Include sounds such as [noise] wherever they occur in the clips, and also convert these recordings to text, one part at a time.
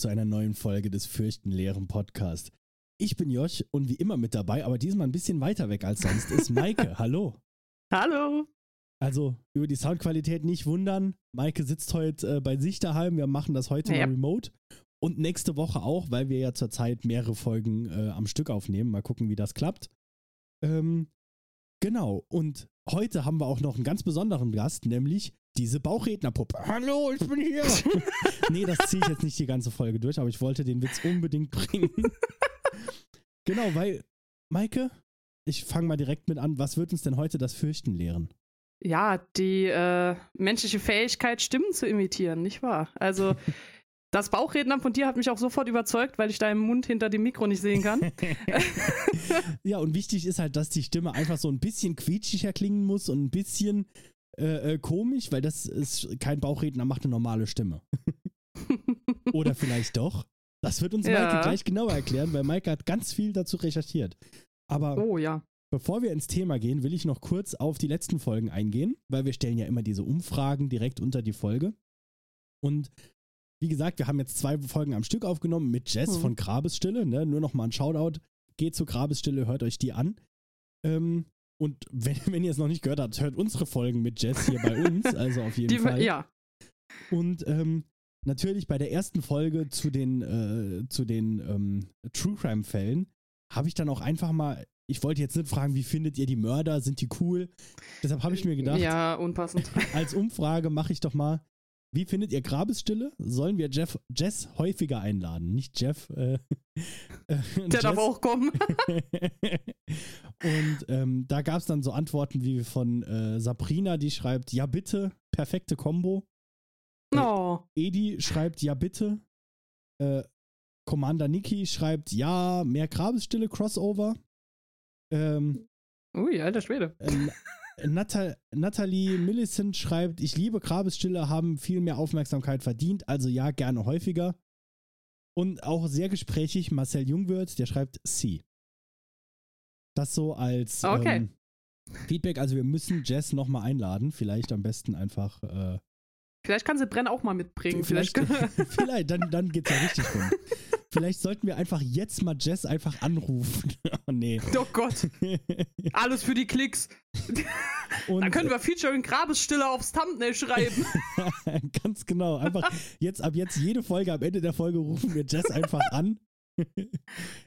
zu einer neuen Folge des Fürchten leeren Podcast. Ich bin Josh und wie immer mit dabei, aber diesmal ein bisschen weiter weg als sonst ist [laughs] Maike. Hallo. Hallo. Also über die Soundqualität nicht wundern. Maike sitzt heute äh, bei sich daheim. Wir machen das heute Ja. mal remote. Und nächste Woche auch, weil wir ja zurzeit mehrere Folgen äh, am Stück aufnehmen. Mal gucken, wie das klappt. Ähm, genau. Und heute haben wir auch noch einen ganz besonderen Gast, nämlich diese Bauchrednerpuppe. Hallo, ich bin hier. [laughs] nee, das ziehe ich jetzt nicht die ganze Folge durch, aber ich wollte den Witz unbedingt bringen. [laughs] genau, weil, Maike, ich fange mal direkt mit an. Was wird uns denn heute das Fürchten lehren? Ja, die äh, menschliche Fähigkeit, Stimmen zu imitieren, nicht wahr? Also, [laughs] das Bauchredner von dir hat mich auch sofort überzeugt, weil ich deinen Mund hinter dem Mikro nicht sehen kann. ja, und wichtig ist halt, dass die Stimme einfach so ein bisschen quietschiger klingen muss und ein bisschen äh, äh, komisch, weil das ist kein Bauchredner, macht eine normale Stimme. [laughs] Oder vielleicht doch. Das wird uns Ja. Maike gleich genauer erklären, weil Maike hat ganz viel dazu recherchiert. Aber oh ja. Bevor wir ins Thema gehen, will ich noch kurz auf die letzten Folgen eingehen, weil wir stellen ja immer diese Umfragen direkt unter die Folge. Und wie gesagt, wir haben jetzt zwei Folgen am Stück aufgenommen mit Jess Hm. von Grabesstille. Ne? Nur noch mal ein Shoutout. Geht zu Grabesstille, hört euch die an. Ähm, und wenn, [laughs] wenn ihr es noch nicht gehört habt, hört unsere Folgen mit Jess hier bei uns. [laughs] Also auf jeden Die, Fall. ja. Und ähm, natürlich bei der ersten Folge zu den, äh, zu den ähm, True Crime-Fällen habe ich dann auch einfach mal, ich wollte jetzt nicht fragen, wie findet ihr die Mörder, sind die cool? Deshalb habe ich mir gedacht, Ja, unpassend. [laughs] als Umfrage mache ich doch mal, wie findet ihr Grabesstille? Sollen wir Jeff, Jess häufiger einladen? Nicht Jeff. Äh, [laughs] äh, Der darf auch kommen. [laughs] Und ähm, da gab es dann so Antworten wie von äh, Sabrina, die schreibt, ja bitte, perfekte Kombo. Oh. Edi schreibt ja bitte. Äh, Commander Niki schreibt ja, mehr Grabesstille Crossover. Ähm, Ui, alter Schwede. äh, [laughs] Natal Natalie Millicent schreibt, ich liebe Grabesstille, haben viel mehr Aufmerksamkeit verdient, also ja, gerne häufiger. Und auch sehr gesprächig Marcel Jungwirth, der schreibt C. Das so als Okay. ähm, Feedback, also wir müssen Jess nochmal einladen, vielleicht am besten einfach äh, Vielleicht kann sie Brenn auch mal mitbringen. Vielleicht, Vielleicht. [laughs] [laughs] vielleicht dann, dann geht's ja richtig rum. Vielleicht sollten wir einfach jetzt mal Jess einfach anrufen. [laughs] oh nee. oh Gott. Alles für die Klicks. Und, Dann können wir Featuring Grabesstille aufs Thumbnail schreiben. ganz genau. Einfach jetzt ab jetzt jede Folge, am Ende der Folge rufen wir Jess einfach an.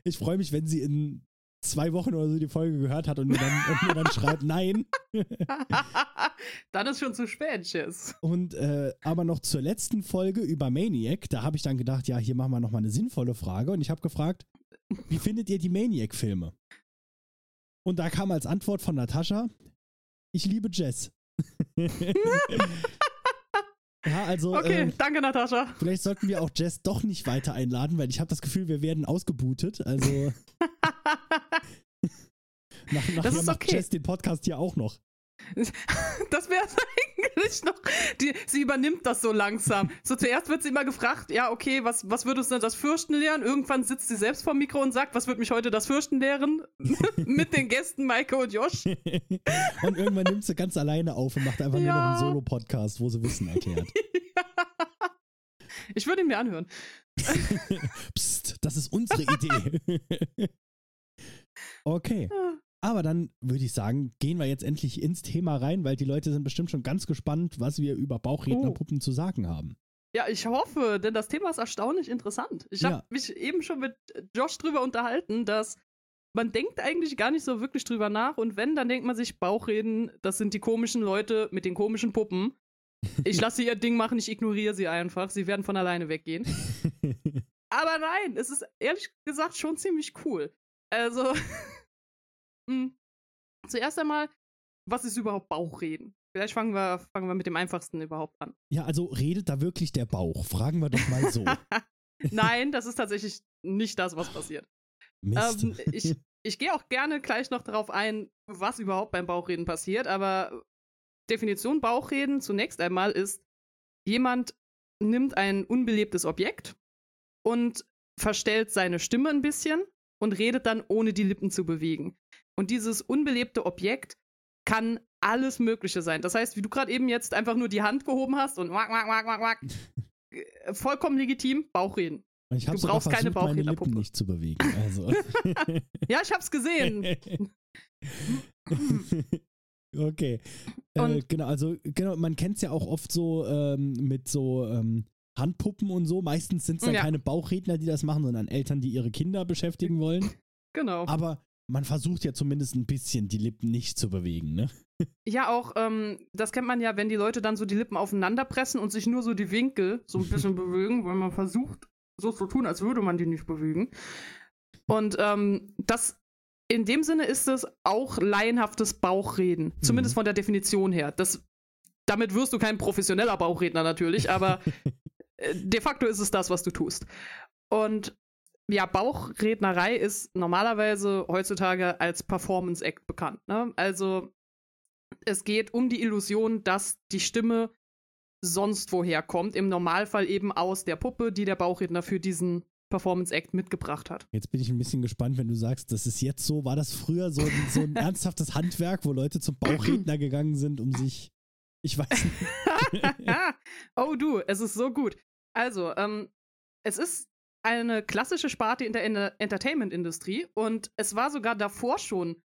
ich freue mich, wenn sie in zwei Wochen oder so die Folge gehört hat und mir dann, und mir dann schreibt, [laughs] nein. dann ist schon zu spät, Jess. Und äh, aber noch zur letzten Folge über Maniac, da habe ich dann gedacht, ja, hier machen wir nochmal eine sinnvolle Frage. Und ich habe gefragt, wie findet ihr die Maniac-Filme? Und da kam als Antwort von Natascha, ich liebe Jess. [laughs] ja, also Okay, ähm, danke, Natascha. vielleicht sollten wir auch Jess doch nicht weiter einladen, weil ich habe das Gefühl, wir werden ausgebootet. Also [laughs] [laughs] nach, nachher ist macht okay. Jess den Podcast ja auch noch. [laughs] Das wäre [laughs] eigentlich noch. Die, sie übernimmt das so langsam. So zuerst wird sie immer gefragt, ja, okay, was, was würde uns denn das Fürchten lehren? Irgendwann sitzt sie selbst vor dem Mikro und sagt, was wird mich heute das Fürchten lehren? [laughs] Mit den Gästen Maike und Josh. und irgendwann nimmt sie ganz alleine auf und macht einfach nur noch Ja. einen Solo-Podcast, wo sie Wissen erklärt. Ich würde ihn mir anhören. Psst, das ist unsere Idee. okay. Aber dann würde ich sagen, gehen wir jetzt endlich ins Thema rein, weil die Leute sind bestimmt schon ganz gespannt, was wir über Bauchrednerpuppen zu sagen haben. Ja, ich hoffe, denn das Thema ist erstaunlich interessant. Ich habe Ja. mich eben schon mit Josh drüber unterhalten, dass man denkt eigentlich gar nicht so wirklich drüber nach und wenn, dann denkt man sich, Bauchreden, das sind die komischen Leute mit den komischen Puppen. Ich lasse ihr Ding machen, ich ignoriere sie einfach. Sie werden von alleine weggehen. [laughs] Aber nein, es ist ehrlich gesagt schon ziemlich cool. Also, mh, zuerst einmal, was ist überhaupt Bauchreden? Vielleicht fangen wir, fangen wir mit dem einfachsten überhaupt an. ja, also redet da wirklich der Bauch? Fragen wir doch mal so. [laughs] Nein, das ist tatsächlich nicht das, was passiert. Mist. Ähm, ich [laughs] ich gehe auch gerne gleich noch darauf ein, was überhaupt beim Bauchreden passiert, aber Definition Bauchreden zunächst einmal ist, jemand nimmt ein unbelebtes Objekt und verstellt seine Stimme ein bisschen und redet dann ohne die Lippen zu bewegen. Und dieses unbelebte Objekt kann alles Mögliche sein. Das heißt, wie du gerade eben jetzt einfach nur die Hand gehoben hast und wack, wack, wack, wack, wack, [laughs] äh, vollkommen legitim, Bauchreden. Ich Du brauchst versucht, keine meine Lippen Bauchrednerpuppe. nicht zu bewegen. Also. [laughs] Ja, ich hab's gesehen. [laughs] okay. Äh, genau, also genau, man kennt es ja auch oft so ähm, mit so ähm, Handpuppen und so. Meistens sind es dann Ja. keine Bauchredner, die das machen, sondern Eltern, die ihre Kinder beschäftigen wollen. Genau. Aber man versucht ja zumindest ein bisschen die Lippen nicht zu bewegen, ne? [laughs] Ja, auch, ähm, das kennt man ja, wenn die Leute dann so die Lippen aufeinander pressen und sich nur so die Winkel so ein bisschen [laughs] bewegen, weil man versucht, so zu tun, als würde man die nicht bewegen. Und ähm, das, in dem Sinne ist es auch laienhaftes Bauchreden. Zumindest Mhm. von der Definition her. Das, damit wirst du kein professioneller Bauchredner natürlich, aber [laughs] äh, de facto ist es das, was du tust. Und ja, Bauchrednerei ist normalerweise heutzutage als Performance-Act bekannt. Ne? Also es geht um die Illusion, dass die Stimme sonst woher kommt. Im Normalfall eben aus der Puppe, die der Bauchredner für diesen Performance-Act mitgebracht hat. Jetzt bin ich ein bisschen gespannt, wenn du sagst, das ist jetzt so. War das früher so ein, so ein [laughs] ernsthaftes Handwerk, wo Leute zum Bauchredner gegangen sind, um sich. Ich weiß nicht. [laughs] oh du, es ist so gut. Also, ähm, es ist eine klassische Sparte in der Enter- Entertainment-Industrie und es war sogar davor schon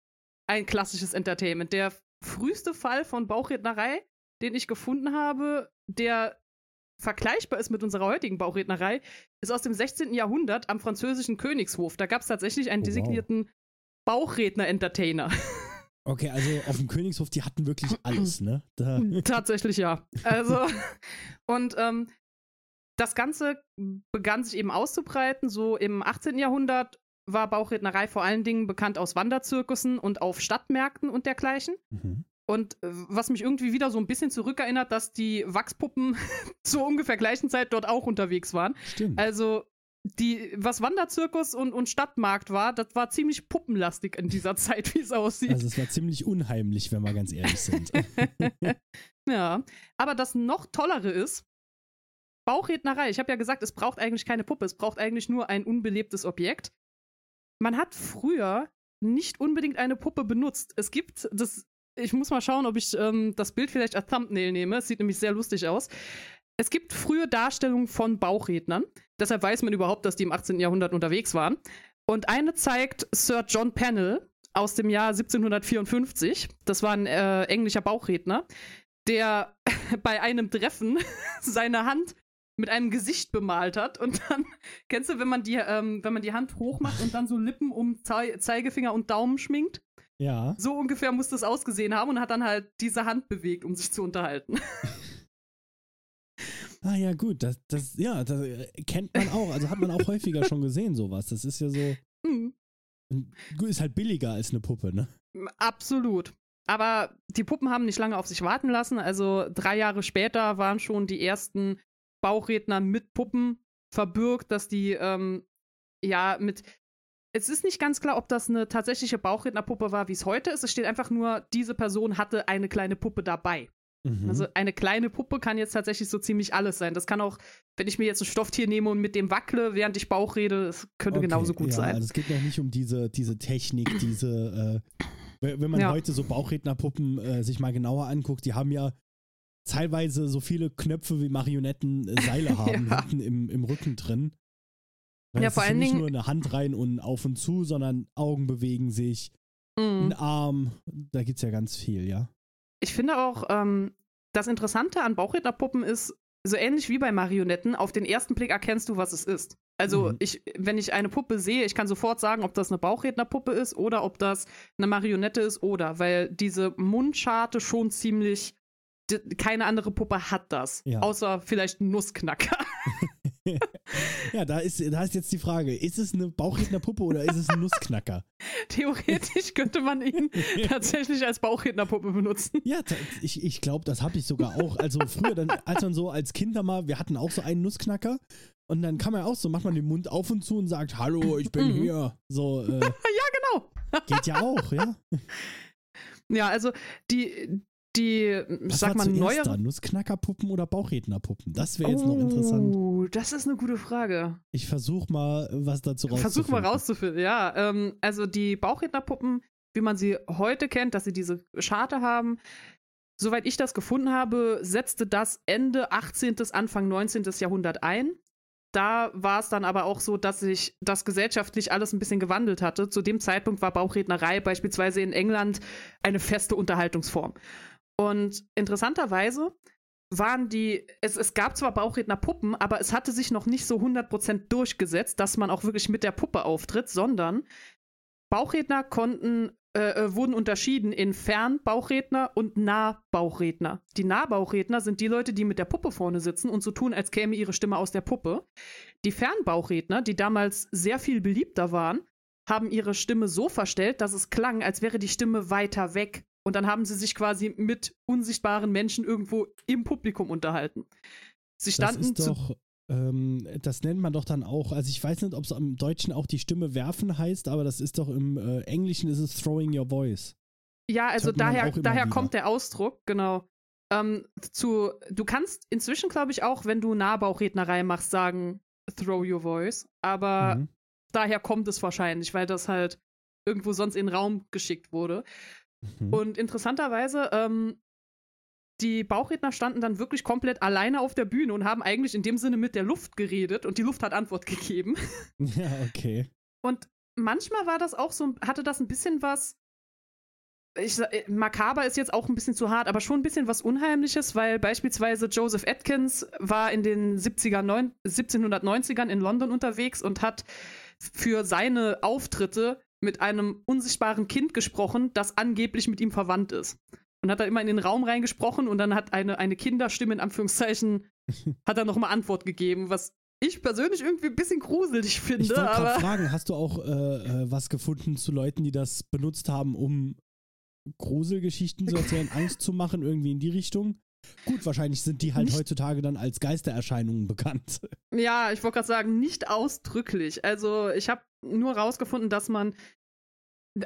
ein klassisches Entertainment. Der früheste Fall von Bauchrednerei, den ich gefunden habe, der vergleichbar ist mit unserer heutigen Bauchrednerei, ist aus dem 16. Jahrhundert am französischen Königshof. Da gab es tatsächlich einen Oh, wow. designierten Bauchredner-Entertainer. [laughs] Okay, also auf dem Königshof, die hatten wirklich [clears throat] alles, ne? Da, Tatsächlich ja. Also, [laughs] und ähm, das Ganze begann sich eben auszubreiten. So im 18. Jahrhundert war Bauchrednerei vor allen Dingen bekannt aus Wanderzirkussen und auf Stadtmärkten und dergleichen. Mhm. Und äh, was mich irgendwie wieder so ein bisschen zurückerinnert, dass die Wachspuppen [laughs] zur ungefähr gleichen Zeit dort auch unterwegs waren. Stimmt. Also, die, was Wanderzirkus und, und Stadtmarkt war, das war ziemlich puppenlastig in dieser [laughs] Zeit, wie es aussieht. Also es war ziemlich unheimlich, wenn wir ganz ehrlich sind. [laughs] ja, aber das noch tollere ist, Bauchrednerei. Ich habe ja gesagt, es braucht eigentlich keine Puppe, es braucht eigentlich nur ein unbelebtes Objekt. Man hat früher nicht unbedingt eine Puppe benutzt. Es gibt das, ich muss mal schauen, ob ich ähm, das Bild vielleicht als Thumbnail nehme. Es sieht nämlich sehr lustig aus. Es gibt frühe Darstellungen von Bauchrednern. Deshalb weiß man überhaupt, dass die im 18. Jahrhundert unterwegs waren. Und eine zeigt Sir John Pennell aus dem Jahr 1754. Das war ein äh, englischer Bauchredner, der [laughs] bei einem Treffen [laughs] seine Hand mit einem Gesicht bemalt hat und dann [laughs] kennst du, wenn man die, ähm, wenn man die Hand hochmacht und dann so Lippen um Zei Zeigefinger und Daumen schminkt, ja. so ungefähr muss das ausgesehen haben und hat dann halt diese Hand bewegt, um sich zu unterhalten. [laughs] Ah ja, gut, das, das, ja, das äh, kennt man auch. Also hat man auch häufiger schon gesehen, sowas. Das ist ja so, Hm, gut, ist halt billiger als eine Puppe, ne? absolut. Aber die Puppen haben nicht lange auf sich warten lassen. Also drei Jahre später waren schon die ersten Bauchredner mit Puppen verbürgt, dass die ähm, ja mit. Es ist nicht ganz klar, ob das eine tatsächliche Bauchrednerpuppe war, wie es heute ist. Es steht einfach nur, diese Person hatte eine kleine Puppe dabei. Mhm. Also eine kleine Puppe kann jetzt tatsächlich so ziemlich alles sein. Das kann auch, wenn ich mir jetzt ein Stofftier nehme und mit dem wackle, während ich Bauch rede, das könnte Okay, genauso gut ja, sein. Also es geht noch nicht um diese, diese Technik, diese, äh, wenn wenn man Ja. heute so Bauchrednerpuppen äh, sich mal genauer anguckt, die haben ja teilweise so viele Knöpfe wie Marionetten äh, Seile [laughs] haben Ja. hinten im, im Rücken drin. Weil Ja, es vor allen nicht Dingen- nur eine Hand rein und auf und zu, sondern Augen bewegen sich, Mhm. ein Arm, da gibt's ja ganz viel, ja. Ich finde auch, ähm, das Interessante an Bauchrednerpuppen ist, so ähnlich wie bei Marionetten, auf den ersten Blick erkennst du, was es ist. Also Mhm. ich, wenn ich eine Puppe sehe, ich kann sofort sagen, ob das eine Bauchrednerpuppe ist oder ob das eine Marionette ist oder, weil diese Mundscharte schon ziemlich, keine andere Puppe hat das. Ja. Außer vielleicht ein Nussknacker. [laughs] [laughs] Ja, da ist, da ist jetzt die Frage, ist es eine Bauchrednerpuppe oder ist es ein Nussknacker? [laughs] Theoretisch könnte man ihn tatsächlich als Bauchrednerpuppe benutzen. Ja, ich, ich glaube, das habe ich sogar auch. Also früher, dann, als man so als Kinder mal, wir hatten auch so einen Nussknacker und dann kann man auch so, macht man den Mund auf und zu und sagt, hallo, ich bin Mhm. hier. So, äh, Genau. geht ja auch, ja. Ja, also die, die, Was sag mal, neuere. da? Nussknackerpuppen oder Bauchrednerpuppen? Das wäre jetzt noch interessant. Oh, das ist eine gute Frage. Ich versuche mal, was dazu rauszufinden. Versuch mal rauszufinden, ja. Ähm, also die Bauchrednerpuppen, wie man sie heute kennt, dass sie diese Scharte haben, soweit ich das gefunden habe, setzte das Ende 18. Anfang 19. Jahrhundert ein. Da war es dann aber auch so, dass sich das gesellschaftlich alles ein bisschen gewandelt hatte. Zu dem Zeitpunkt war Bauchrednerei beispielsweise in England eine feste Unterhaltungsform. Und interessanterweise waren die, es, es gab zwar Bauchrednerpuppen, aber es hatte sich noch nicht so 100% durchgesetzt, dass man auch wirklich mit der Puppe auftritt, sondern Bauchredner konnten äh, äh, wurden unterschieden in Fernbauchredner und Nahbauchredner. Die Nahbauchredner sind die Leute, die mit der Puppe vorne sitzen und so tun, als käme ihre Stimme aus der Puppe. Die Fernbauchredner, die damals sehr viel beliebter waren, haben ihre Stimme so verstellt, dass es klang, als wäre die Stimme weiter weg. Und dann haben sie sich quasi mit unsichtbaren Menschen irgendwo im Publikum unterhalten. Sie standen das ist doch, ähm, das nennt man doch dann auch, also ich weiß nicht, ob es im Deutschen auch die Stimme werfen heißt, aber das ist doch im äh, Englischen ist es throwing your voice. Ja, also daher, daher kommt der Ausdruck, genau. Ähm, zu, du kannst inzwischen, glaube ich, auch, wenn du Nahbauchrednerei machst, sagen, throw your voice. Aber mhm. daher kommt es wahrscheinlich, weil das halt irgendwo sonst in den Raum geschickt wurde. Mhm. Und interessanterweise ähm, die Bauchredner standen dann wirklich komplett alleine auf der Bühne und haben eigentlich in dem Sinne mit der Luft geredet und die Luft hat Antwort [laughs] gegeben. Ja, okay. Und manchmal war das auch so, hatte das ein bisschen was. Ich, äh, makaber ist jetzt auch ein bisschen zu hart, aber schon ein bisschen was Unheimliches, weil beispielsweise Joseph Atkins war in den 70er, 9, 1790ern in London unterwegs und hat für seine Auftritte mit einem unsichtbaren Kind gesprochen, das angeblich mit ihm verwandt ist und hat da immer in den Raum reingesprochen und dann hat eine, eine Kinderstimme in Anführungszeichen, [laughs] hat dann nochmal Antwort gegeben, was ich persönlich irgendwie ein bisschen gruselig finde. Ich wollte gerade fragen, hast du auch äh, äh, was gefunden zu Leuten, die das benutzt haben, um Gruselgeschichten zu erzählen, [laughs] Angst zu machen, irgendwie in die Richtung? Gut, wahrscheinlich sind die halt nicht, heutzutage dann als Geistererscheinungen bekannt. Ja, ich wollte gerade sagen, nicht ausdrücklich. Also ich habe nur rausgefunden, dass man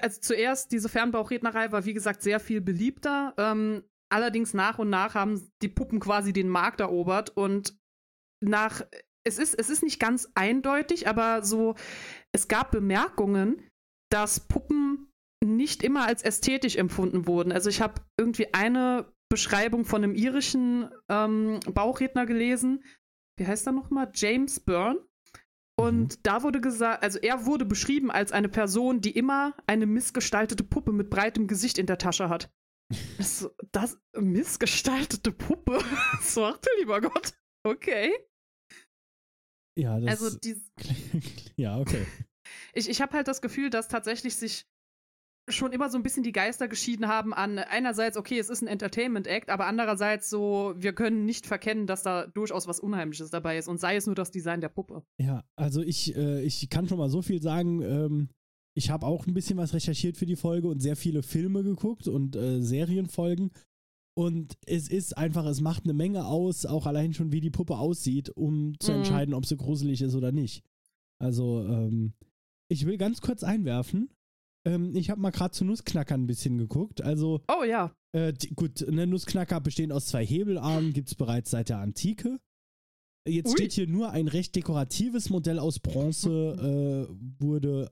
also zuerst diese Fernbauchrednerei war, wie gesagt, sehr viel beliebter. Ähm, allerdings nach und nach haben die Puppen quasi den Markt erobert und nach, es ist, es ist nicht ganz eindeutig, aber so, es gab Bemerkungen, dass Puppen nicht immer als ästhetisch empfunden wurden. Also ich habe irgendwie eine Beschreibung von einem irischen ähm, Bauchredner gelesen. Wie heißt er nochmal? James Byrne. Und mhm. da wurde gesagt, also er wurde beschrieben als eine Person, die immer eine missgestaltete Puppe mit breitem Gesicht in der Tasche hat. [laughs] Das, das missgestaltete Puppe? [laughs] Sorte, lieber Gott. Okay. Ja, das also die, [laughs] Ja, okay. Ich, ich habe halt das Gefühl, dass tatsächlich sich schon immer so ein bisschen die Geister geschieden haben an einerseits, okay, es ist ein Entertainment-Act, aber andererseits so, wir können nicht verkennen, dass da durchaus was Unheimliches dabei ist und sei es nur das Design der Puppe. Ja, also ich, äh, ich kann schon mal so viel sagen, ähm, ich habe auch ein bisschen was recherchiert für die Folge und sehr viele Filme geguckt und äh, Serienfolgen. Und es ist einfach, es macht eine Menge aus, auch allein schon, wie die Puppe aussieht, um zu mhm. entscheiden, ob sie gruselig ist oder nicht. Also, ähm, ich will ganz kurz einwerfen, ähm, ich habe mal gerade zu Nussknackern ein bisschen geguckt. Also, oh ja. Äh, gut, ne, Nussknacker bestehen aus zwei Hebelarmen, gibt es bereits seit der Antike. Jetzt Ui. steht hier nur ein recht dekoratives Modell aus Bronze, [laughs] äh, wurde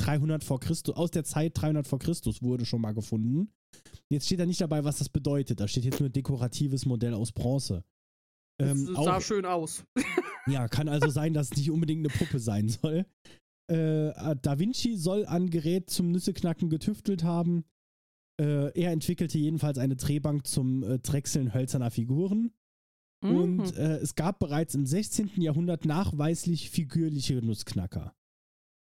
300 vor Christus, aus der Zeit 300 vor Christus wurde schon mal gefunden. Jetzt steht da nicht dabei, was das bedeutet. Da steht jetzt nur dekoratives Modell aus Bronze. Ähm, das sah auch, schön aus. ja, kann also sein, dass es nicht unbedingt eine Puppe sein soll. Äh, da Vinci soll an Gerät zum Nüsseknacken getüftelt haben. Äh, er entwickelte jedenfalls eine Drehbank zum äh, Drechseln hölzerner Figuren. Mhm. Und äh, es gab bereits im 16. Jahrhundert nachweislich figürliche Nussknacker.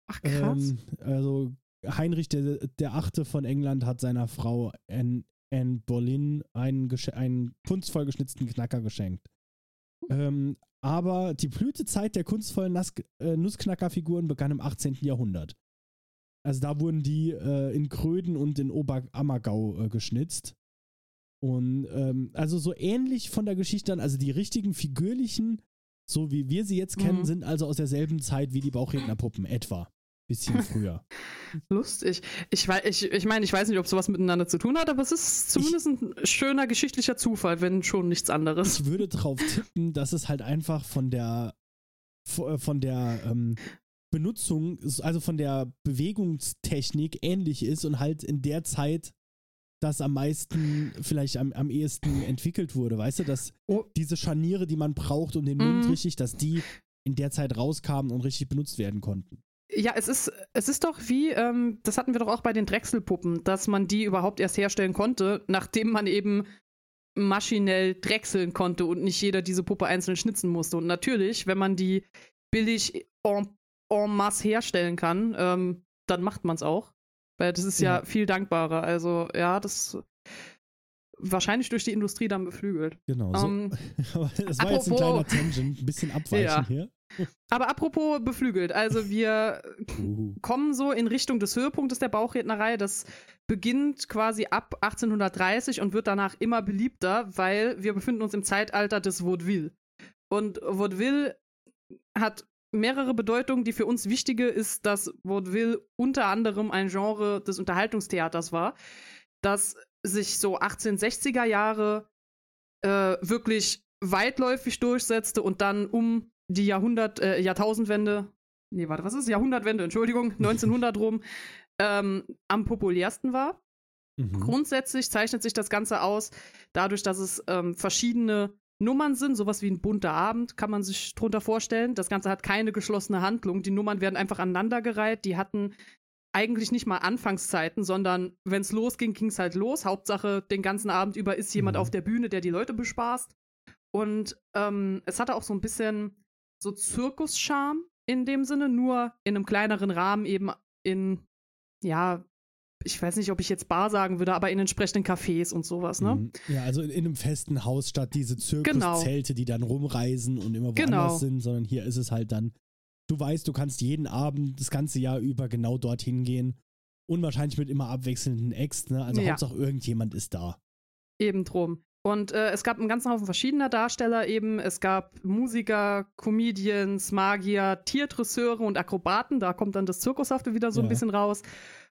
Ach krass. Ähm, also Heinrich der, der Achte von England hat seiner Frau Anne, Anne Boleyn einen, einen kunstvoll geschnitzten Knacker geschenkt. Ähm, aber die Blütezeit der kunstvollen Nas äh, Nussknackerfiguren begann im 18. Jahrhundert. Also da wurden die äh, in Kröden und in Oberammergau äh, geschnitzt. Und ähm, also so ähnlich von der Geschichte an, also die richtigen figürlichen, so wie wir sie jetzt kennen, mhm. sind also aus derselben Zeit wie die Bauchrednerpuppen, etwa bisschen [laughs] früher. Lustig. Ich, ich, ich meine, ich weiß nicht, ob sowas miteinander zu tun hat, aber es ist zumindest ich, ein schöner geschichtlicher Zufall, wenn schon nichts anderes. Ich würde darauf tippen, dass es halt einfach von der äh, von der ähm, Benutzung, also von der Bewegungstechnik ähnlich ist und halt in der Zeit das am meisten, vielleicht am, am ehesten entwickelt wurde. Weißt du, dass Oh. diese Scharniere, die man braucht, um den Mund Mhm. richtig, dass die in der Zeit rauskamen und richtig benutzt werden konnten. Ja, es ist, es ist doch wie, ähm, das hatten wir doch auch bei den Drechselpuppen, dass man die überhaupt erst herstellen konnte, nachdem man eben maschinell drechseln konnte und nicht jeder diese Puppe einzeln schnitzen musste. Und natürlich, wenn man die billig en, en masse herstellen kann, ähm, dann macht man es auch. Weil das ist ja, Ja. viel dankbarer. Also, ja, das wahrscheinlich durch die Industrie dann beflügelt. Genau. So. Ähm, [laughs] Aber das war jetzt ein apropos- kleiner Tangent, ein bisschen abweichen [laughs] Ja. hier. Aber apropos beflügelt, also wir Uh. kommen so in Richtung des Höhepunktes der Bauchrednerei. Das beginnt quasi ab 1830 und wird danach immer beliebter, weil wir befinden uns im Zeitalter des Vaudeville. Und Vaudeville hat mehrere Bedeutungen. Die für uns wichtige ist, dass Vaudeville unter anderem ein Genre des Unterhaltungstheaters war, das sich so 1860er Jahre äh, wirklich weitläufig durchsetzte und dann um die Jahrhundert, äh, Jahrtausendwende, nee, warte, was ist Jahrhundertwende, Entschuldigung, [laughs] 1900 rum, ähm, am populärsten war. Mhm. Grundsätzlich zeichnet sich das Ganze aus, dadurch, dass es ähm, verschiedene Nummern sind, sowas wie ein bunter Abend, kann man sich drunter vorstellen. Das Ganze hat keine geschlossene Handlung. Die Nummern werden einfach aneinandergereiht. Die hatten eigentlich nicht mal Anfangszeiten, sondern wenn es losging, ging es halt los. Hauptsache, den ganzen Abend über ist jemand Mhm. auf der Bühne, der die Leute bespaßt. Und ähm, es hatte auch so ein bisschen so Zirkuscharme in dem Sinne, nur in einem kleineren Rahmen eben in, ja, ich weiß nicht, ob ich jetzt Bar sagen würde, aber in entsprechenden Cafés und sowas, ne? Mhm. Ja, also in, in einem festen Haus statt diese Zirkuszelte, die dann rumreisen und immer woanders Genau. sind, sondern hier ist es halt dann, du weißt, du kannst jeden Abend das ganze Jahr über genau dorthin gehen und wahrscheinlich mit immer abwechselnden Acts, ne? Also Ja. Hauptsache irgendjemand ist da. Eben drum. Und äh, es gab einen ganzen Haufen verschiedener Darsteller eben. Es gab Musiker, Comedians, Magier, Tierdresseure und Akrobaten. Da kommt dann das Zirkushafte wieder so ein Ja. bisschen raus.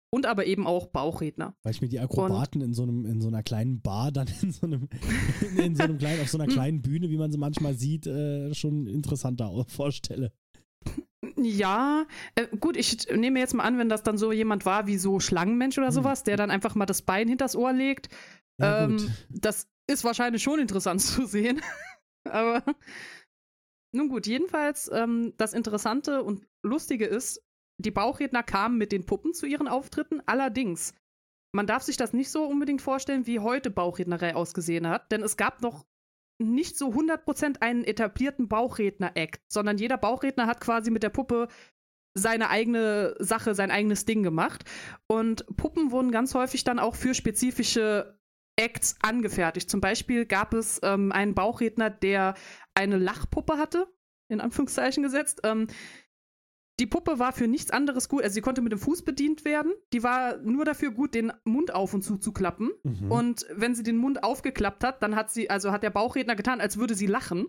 Und aber eben auch Bauchredner. Weil ich mir die Akrobaten in so einem, in so einer kleinen Bar, dann in so einem, in, [laughs] in so einem kleinen, auf so einer kleinen Bühne, wie man sie manchmal sieht, äh, schon interessanter vorstelle. Ja, äh, gut, ich nehme jetzt mal an, wenn das dann so jemand war wie so Schlangenmensch oder Hm. sowas, der dann einfach mal das Bein hinters Ohr legt. Ja, ähm, das ist wahrscheinlich schon interessant [laughs] zu sehen. Aber nun gut, jedenfalls ähm, das Interessante und Lustige ist, die Bauchredner kamen mit den Puppen zu ihren Auftritten. Allerdings, man darf sich das nicht so unbedingt vorstellen, wie heute Bauchrednerei ausgesehen hat, denn es gab noch nicht so 100% einen etablierten Bauchredner-Act, sondern jeder Bauchredner hat quasi mit der Puppe seine eigene Sache, sein eigenes Ding gemacht. Und Puppen wurden ganz häufig dann auch für spezifische Acts angefertigt. Zum Beispiel gab es ähm, einen Bauchredner, der eine Lachpuppe hatte, in Anführungszeichen gesetzt. Ähm, die Puppe war für nichts anderes gut, also sie konnte mit dem Fuß bedient werden. Die war nur dafür gut, den Mund auf und zu zu klappen. Mhm. Und wenn sie den Mund aufgeklappt hat, dann hat sie, also hat der Bauchredner getan, als würde sie lachen,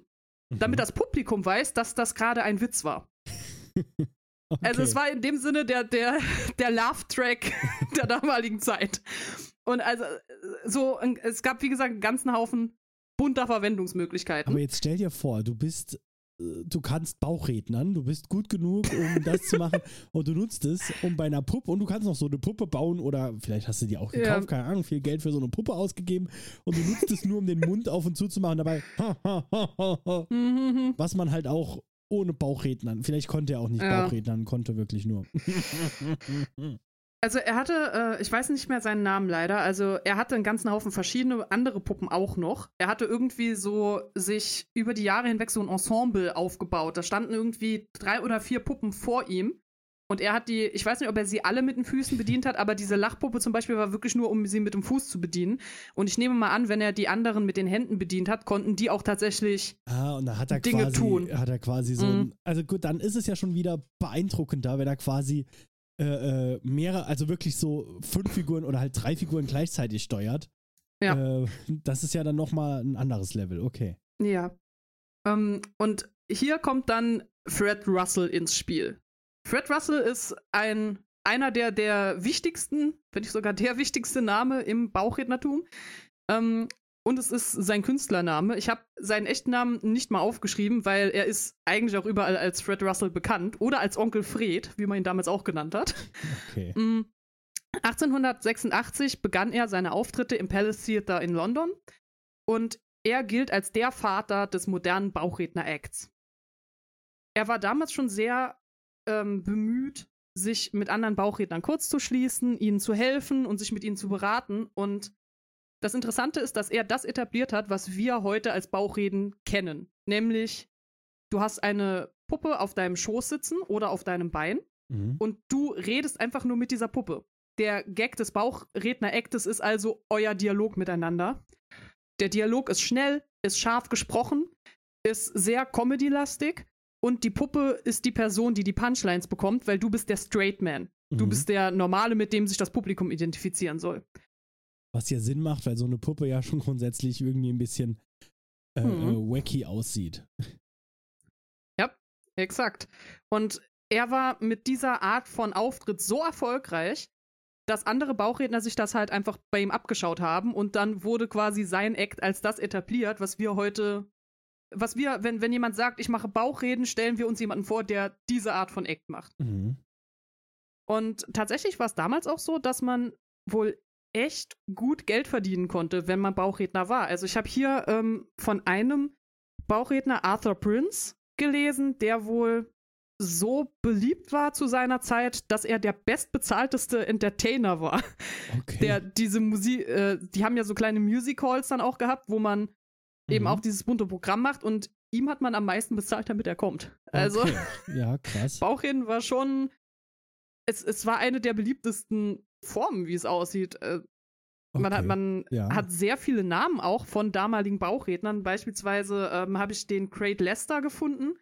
damit Mhm. das Publikum weiß, dass das gerade ein Witz war. [laughs] Also es Okay. war in dem Sinne der, der, der Laugh-Track [laughs] der damaligen Zeit. Und also äh, so, äh, es gab, wie gesagt, einen ganzen Haufen bunter Verwendungsmöglichkeiten. Aber jetzt stell dir vor, du bist, äh, du kannst Bauchrednern, du bist gut genug, um [laughs] das zu machen und du nutzt es, um bei einer Puppe und du kannst noch so eine Puppe bauen oder vielleicht hast du die auch Ja. gekauft, keine Ahnung, viel Geld für so eine Puppe ausgegeben und du nutzt es nur, um den Mund auf und zu zu machen, dabei, Mhm. was man halt auch ohne Bauchrednern, vielleicht konnte er auch nicht Ja. Bauchrednern, konnte wirklich nur. [laughs] Also er hatte, äh, ich weiß nicht mehr seinen Namen leider, also er hatte einen ganzen Haufen verschiedene andere Puppen auch noch. Er hatte irgendwie so sich über die Jahre hinweg so ein Ensemble aufgebaut. Da standen irgendwie drei oder vier Puppen vor ihm. Und er hat die, ich weiß nicht, ob er sie alle mit den Füßen bedient hat, aber diese Lachpuppe zum Beispiel war wirklich nur, um sie mit dem Fuß zu bedienen. Und ich nehme mal an, wenn er die anderen mit den Händen bedient hat, konnten die auch tatsächlich Ah, und da hat er Dinge quasi, tun. hat er quasi so Mhm. ein, also gut, dann ist es ja schon wieder beeindruckender, wenn er quasi äh, äh, mehrere, also wirklich so fünf Figuren oder halt drei Figuren gleichzeitig steuert. Ja. Äh, das ist ja dann nochmal ein anderes Level, okay. Ja. Ähm, und hier kommt dann Fred Russell ins Spiel. Fred Russell ist ein, einer der, der wichtigsten, wenn nicht sogar der wichtigste Name im Bauchrednertum. Ähm, und es ist sein Künstlername. Ich habe seinen echten Namen nicht mal aufgeschrieben, weil er ist eigentlich auch überall als Fred Russell bekannt oder als Onkel Fred, wie man ihn damals auch genannt hat. Okay. [laughs] Mm. 1886 begann er seine Auftritte im Palace Theatre in London und er gilt als der Vater des modernen Bauchredner-Acts. Er war damals schon sehr ähm, bemüht, sich mit anderen Bauchrednern kurz zu schließen, ihnen zu helfen und sich mit ihnen zu beraten. Und das Interessante ist, dass er das etabliert hat, was wir heute als Bauchreden kennen. Nämlich, du hast eine Puppe auf deinem Schoß sitzen oder auf deinem Bein mhm. und du redest einfach nur mit dieser Puppe. Der Gag des Bauchredner-Actes ist also euer Dialog miteinander. Der Dialog ist schnell, ist scharf gesprochen, ist sehr comedy-lastig und die Puppe ist die Person, die die Punchlines bekommt, weil du bist der Straight Man. Du mhm. bist der Normale, mit dem sich das Publikum identifizieren soll. Was ja Sinn macht, weil so eine Puppe ja schon grundsätzlich irgendwie ein bisschen äh, mhm. äh, wacky aussieht. Ja, exakt. Und er war mit dieser Art von Auftritt so erfolgreich, dass andere Bauchredner sich das halt einfach bei ihm abgeschaut haben und dann wurde quasi sein Act als das etabliert, was wir heute, was wir, wenn, wenn jemand sagt, ich mache Bauchreden, stellen wir uns jemanden vor, der diese Art von Act macht. Mhm. Und tatsächlich war es damals auch so, dass man wohl echt gut Geld verdienen konnte, wenn man Bauchredner war. Also ich habe hier ähm, von einem Bauchredner Arthur Prince gelesen, der wohl so beliebt war zu seiner Zeit, dass er der bestbezahlteste Entertainer war. Okay. Der diese Musik, äh, die haben ja so kleine Music Halls dann auch gehabt, wo man mhm. eben auch dieses bunte Programm macht und ihm hat man am meisten bezahlt, damit er kommt. Also, okay. ja, krass. [laughs] Bauchreden war schon, es, es war eine der beliebtesten Formen, wie es aussieht. Äh, Okay. Man, hat, man ja. hat sehr viele Namen auch von damaligen Bauchrednern. Beispielsweise ähm, habe ich den Craig Lester gefunden.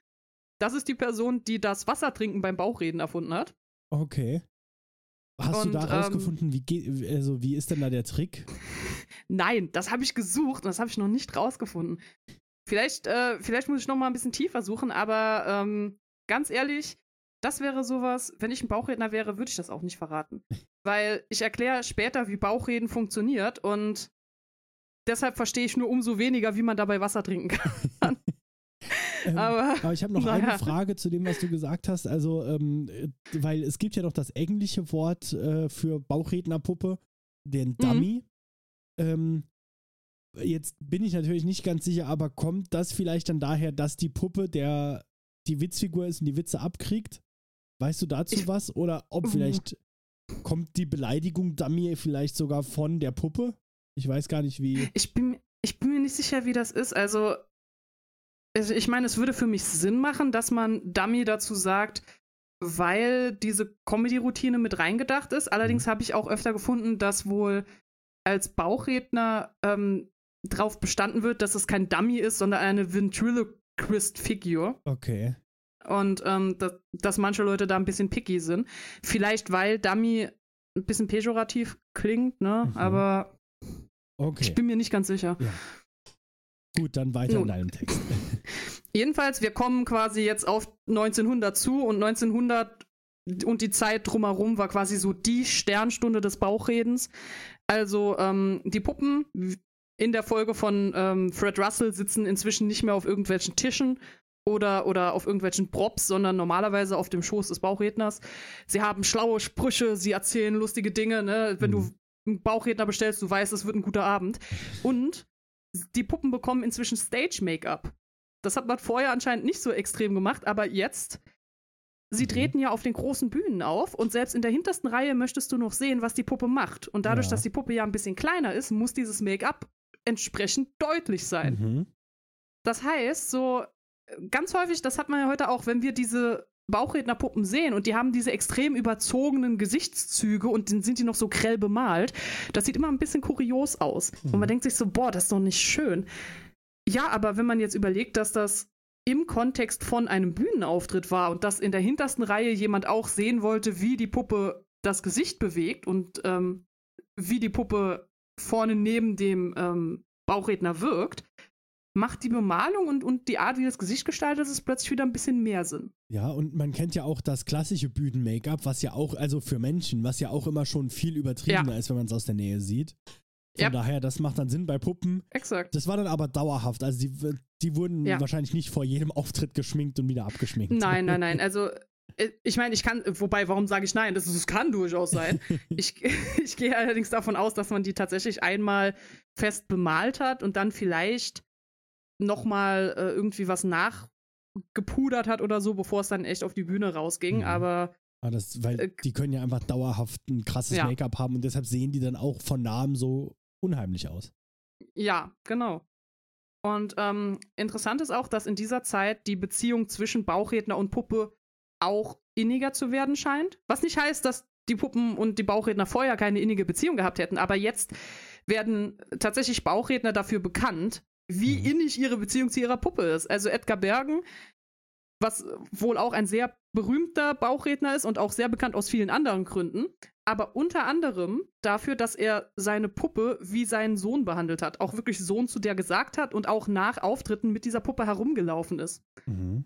Das ist die Person, die das Wassertrinken beim Bauchreden erfunden hat. Okay. Hast und, du da rausgefunden, ähm, wie, also, wie ist denn da der Trick? [laughs] Nein, das habe ich gesucht und das habe ich noch nicht rausgefunden. Vielleicht, äh, vielleicht muss ich noch mal ein bisschen tiefer suchen, aber ähm, ganz ehrlich, das wäre sowas, wenn ich ein Bauchredner wäre, würde ich das auch nicht verraten. Weil ich erkläre später, wie Bauchreden funktioniert und deshalb verstehe ich nur umso weniger, wie man dabei Wasser trinken kann. [laughs] Ähm, aber, aber, ich habe noch [laughs] naja. eine Frage zu dem, was du gesagt hast. Also, ähm, weil es gibt ja noch das englische Wort äh, für Bauchrednerpuppe, den mhm. Dummy. Mhm. Ähm, jetzt bin ich natürlich nicht ganz sicher, aber kommt das vielleicht dann daher, dass die Puppe der die Witzfigur ist und die Witze abkriegt? Weißt du dazu ich, was? Oder ob vielleicht kommt die Beleidigung Dummy vielleicht sogar von der Puppe? Ich weiß gar nicht, wie. Ich bin, ich bin mir nicht sicher, wie das ist. Also, also, ich meine, es würde für mich Sinn machen, dass man Dummy dazu sagt, weil diese Comedy-Routine mit reingedacht ist. Allerdings mhm. habe ich auch öfter gefunden, dass wohl als Bauchredner ähm, drauf bestanden wird, dass es kein Dummy ist, sondern eine Ventriloquist-Figur. Okay. Und ähm, dass, dass manche Leute da ein bisschen picky sind. Vielleicht, weil Dummy ein bisschen pejorativ klingt, ne? Mhm. Aber okay. ich bin mir nicht ganz sicher. Ja. Gut, dann weiter Nun. in deinem Text. [laughs] [laughs] Jedenfalls, wir kommen quasi jetzt auf 1900 zu und 1900 und die Zeit drumherum war quasi so die Sternstunde des Bauchredens. Also ähm, die Puppen in der Folge von ähm, Fred Russell sitzen inzwischen nicht mehr auf irgendwelchen Tischen oder, oder auf irgendwelchen Props, sondern normalerweise auf dem Schoß des Bauchredners. Sie haben schlaue Sprüche, sie erzählen lustige Dinge. Ne? Wenn mhm. du einen Bauchredner bestellst, du weißt, es wird ein guter Abend. Und die Puppen bekommen inzwischen Stage-Make-up. Das hat man vorher anscheinend nicht so extrem gemacht, aber jetzt, sie mhm. treten ja auf den großen Bühnen auf und selbst in der hintersten Reihe möchtest du noch sehen, was die Puppe macht. Und dadurch, ja. dass die Puppe ja ein bisschen kleiner ist, muss dieses Make-up entsprechend deutlich sein. Mhm. Das heißt, so ganz häufig, das hat man ja heute auch, wenn wir diese Bauchrednerpuppen sehen und die haben diese extrem überzogenen Gesichtszüge und dann sind die noch so grell bemalt. Das sieht immer ein bisschen kurios aus. Mhm. Und man denkt sich so, boah, das ist doch nicht schön. Ja, aber wenn man jetzt überlegt, dass das im Kontext von einem Bühnenauftritt war und dass in der hintersten Reihe jemand auch sehen wollte, wie die Puppe das Gesicht bewegt und ähm, wie die Puppe vorne neben dem ähm, Bauchredner wirkt, macht die Bemalung und, und die Art, wie das Gesicht gestaltet ist, plötzlich wieder ein bisschen mehr Sinn. Ja, und man kennt ja auch das klassische Bühnen-Make-up, was ja auch, also für Menschen, was ja auch immer schon viel übertriebener ja. ist, wenn man es aus der Nähe sieht. Von ja. daher, das macht dann Sinn bei Puppen. Exakt. Das war dann aber dauerhaft. Also die, die wurden ja. wahrscheinlich nicht vor jedem Auftritt geschminkt und wieder abgeschminkt. Nein, nein, [laughs] nein. Also Äh, ich meine, ich kann, wobei, warum sage ich nein? Das, das kann durchaus sein. [laughs] ich, [laughs] ich gehe allerdings davon aus, dass man die tatsächlich einmal fest bemalt hat und dann vielleicht nochmal äh, irgendwie was nachgepudert hat oder so, bevor es dann echt auf die Bühne rausging. Mhm. Aber. Ah, das, weil äh, die können ja einfach dauerhaft ein krasses ja. Make-up haben und deshalb sehen die dann auch von Namen so unheimlich aus. Ja, genau. Und ähm, interessant ist auch, dass in dieser Zeit die Beziehung zwischen Bauchredner und Puppe auch inniger zu werden scheint. Was nicht heißt, dass die Puppen und die Bauchredner vorher keine innige Beziehung gehabt hätten, aber jetzt werden tatsächlich Bauchredner dafür bekannt, wie mhm. innig ihre Beziehung zu ihrer Puppe ist. Also Edgar Bergen, was wohl auch ein sehr berühmter Bauchredner ist und auch sehr bekannt aus vielen anderen Gründen, aber unter anderem dafür, dass er seine Puppe wie seinen Sohn behandelt hat. Auch wirklich Sohn zu der gesagt hat und auch nach Auftritten mit dieser Puppe herumgelaufen ist. Mhm.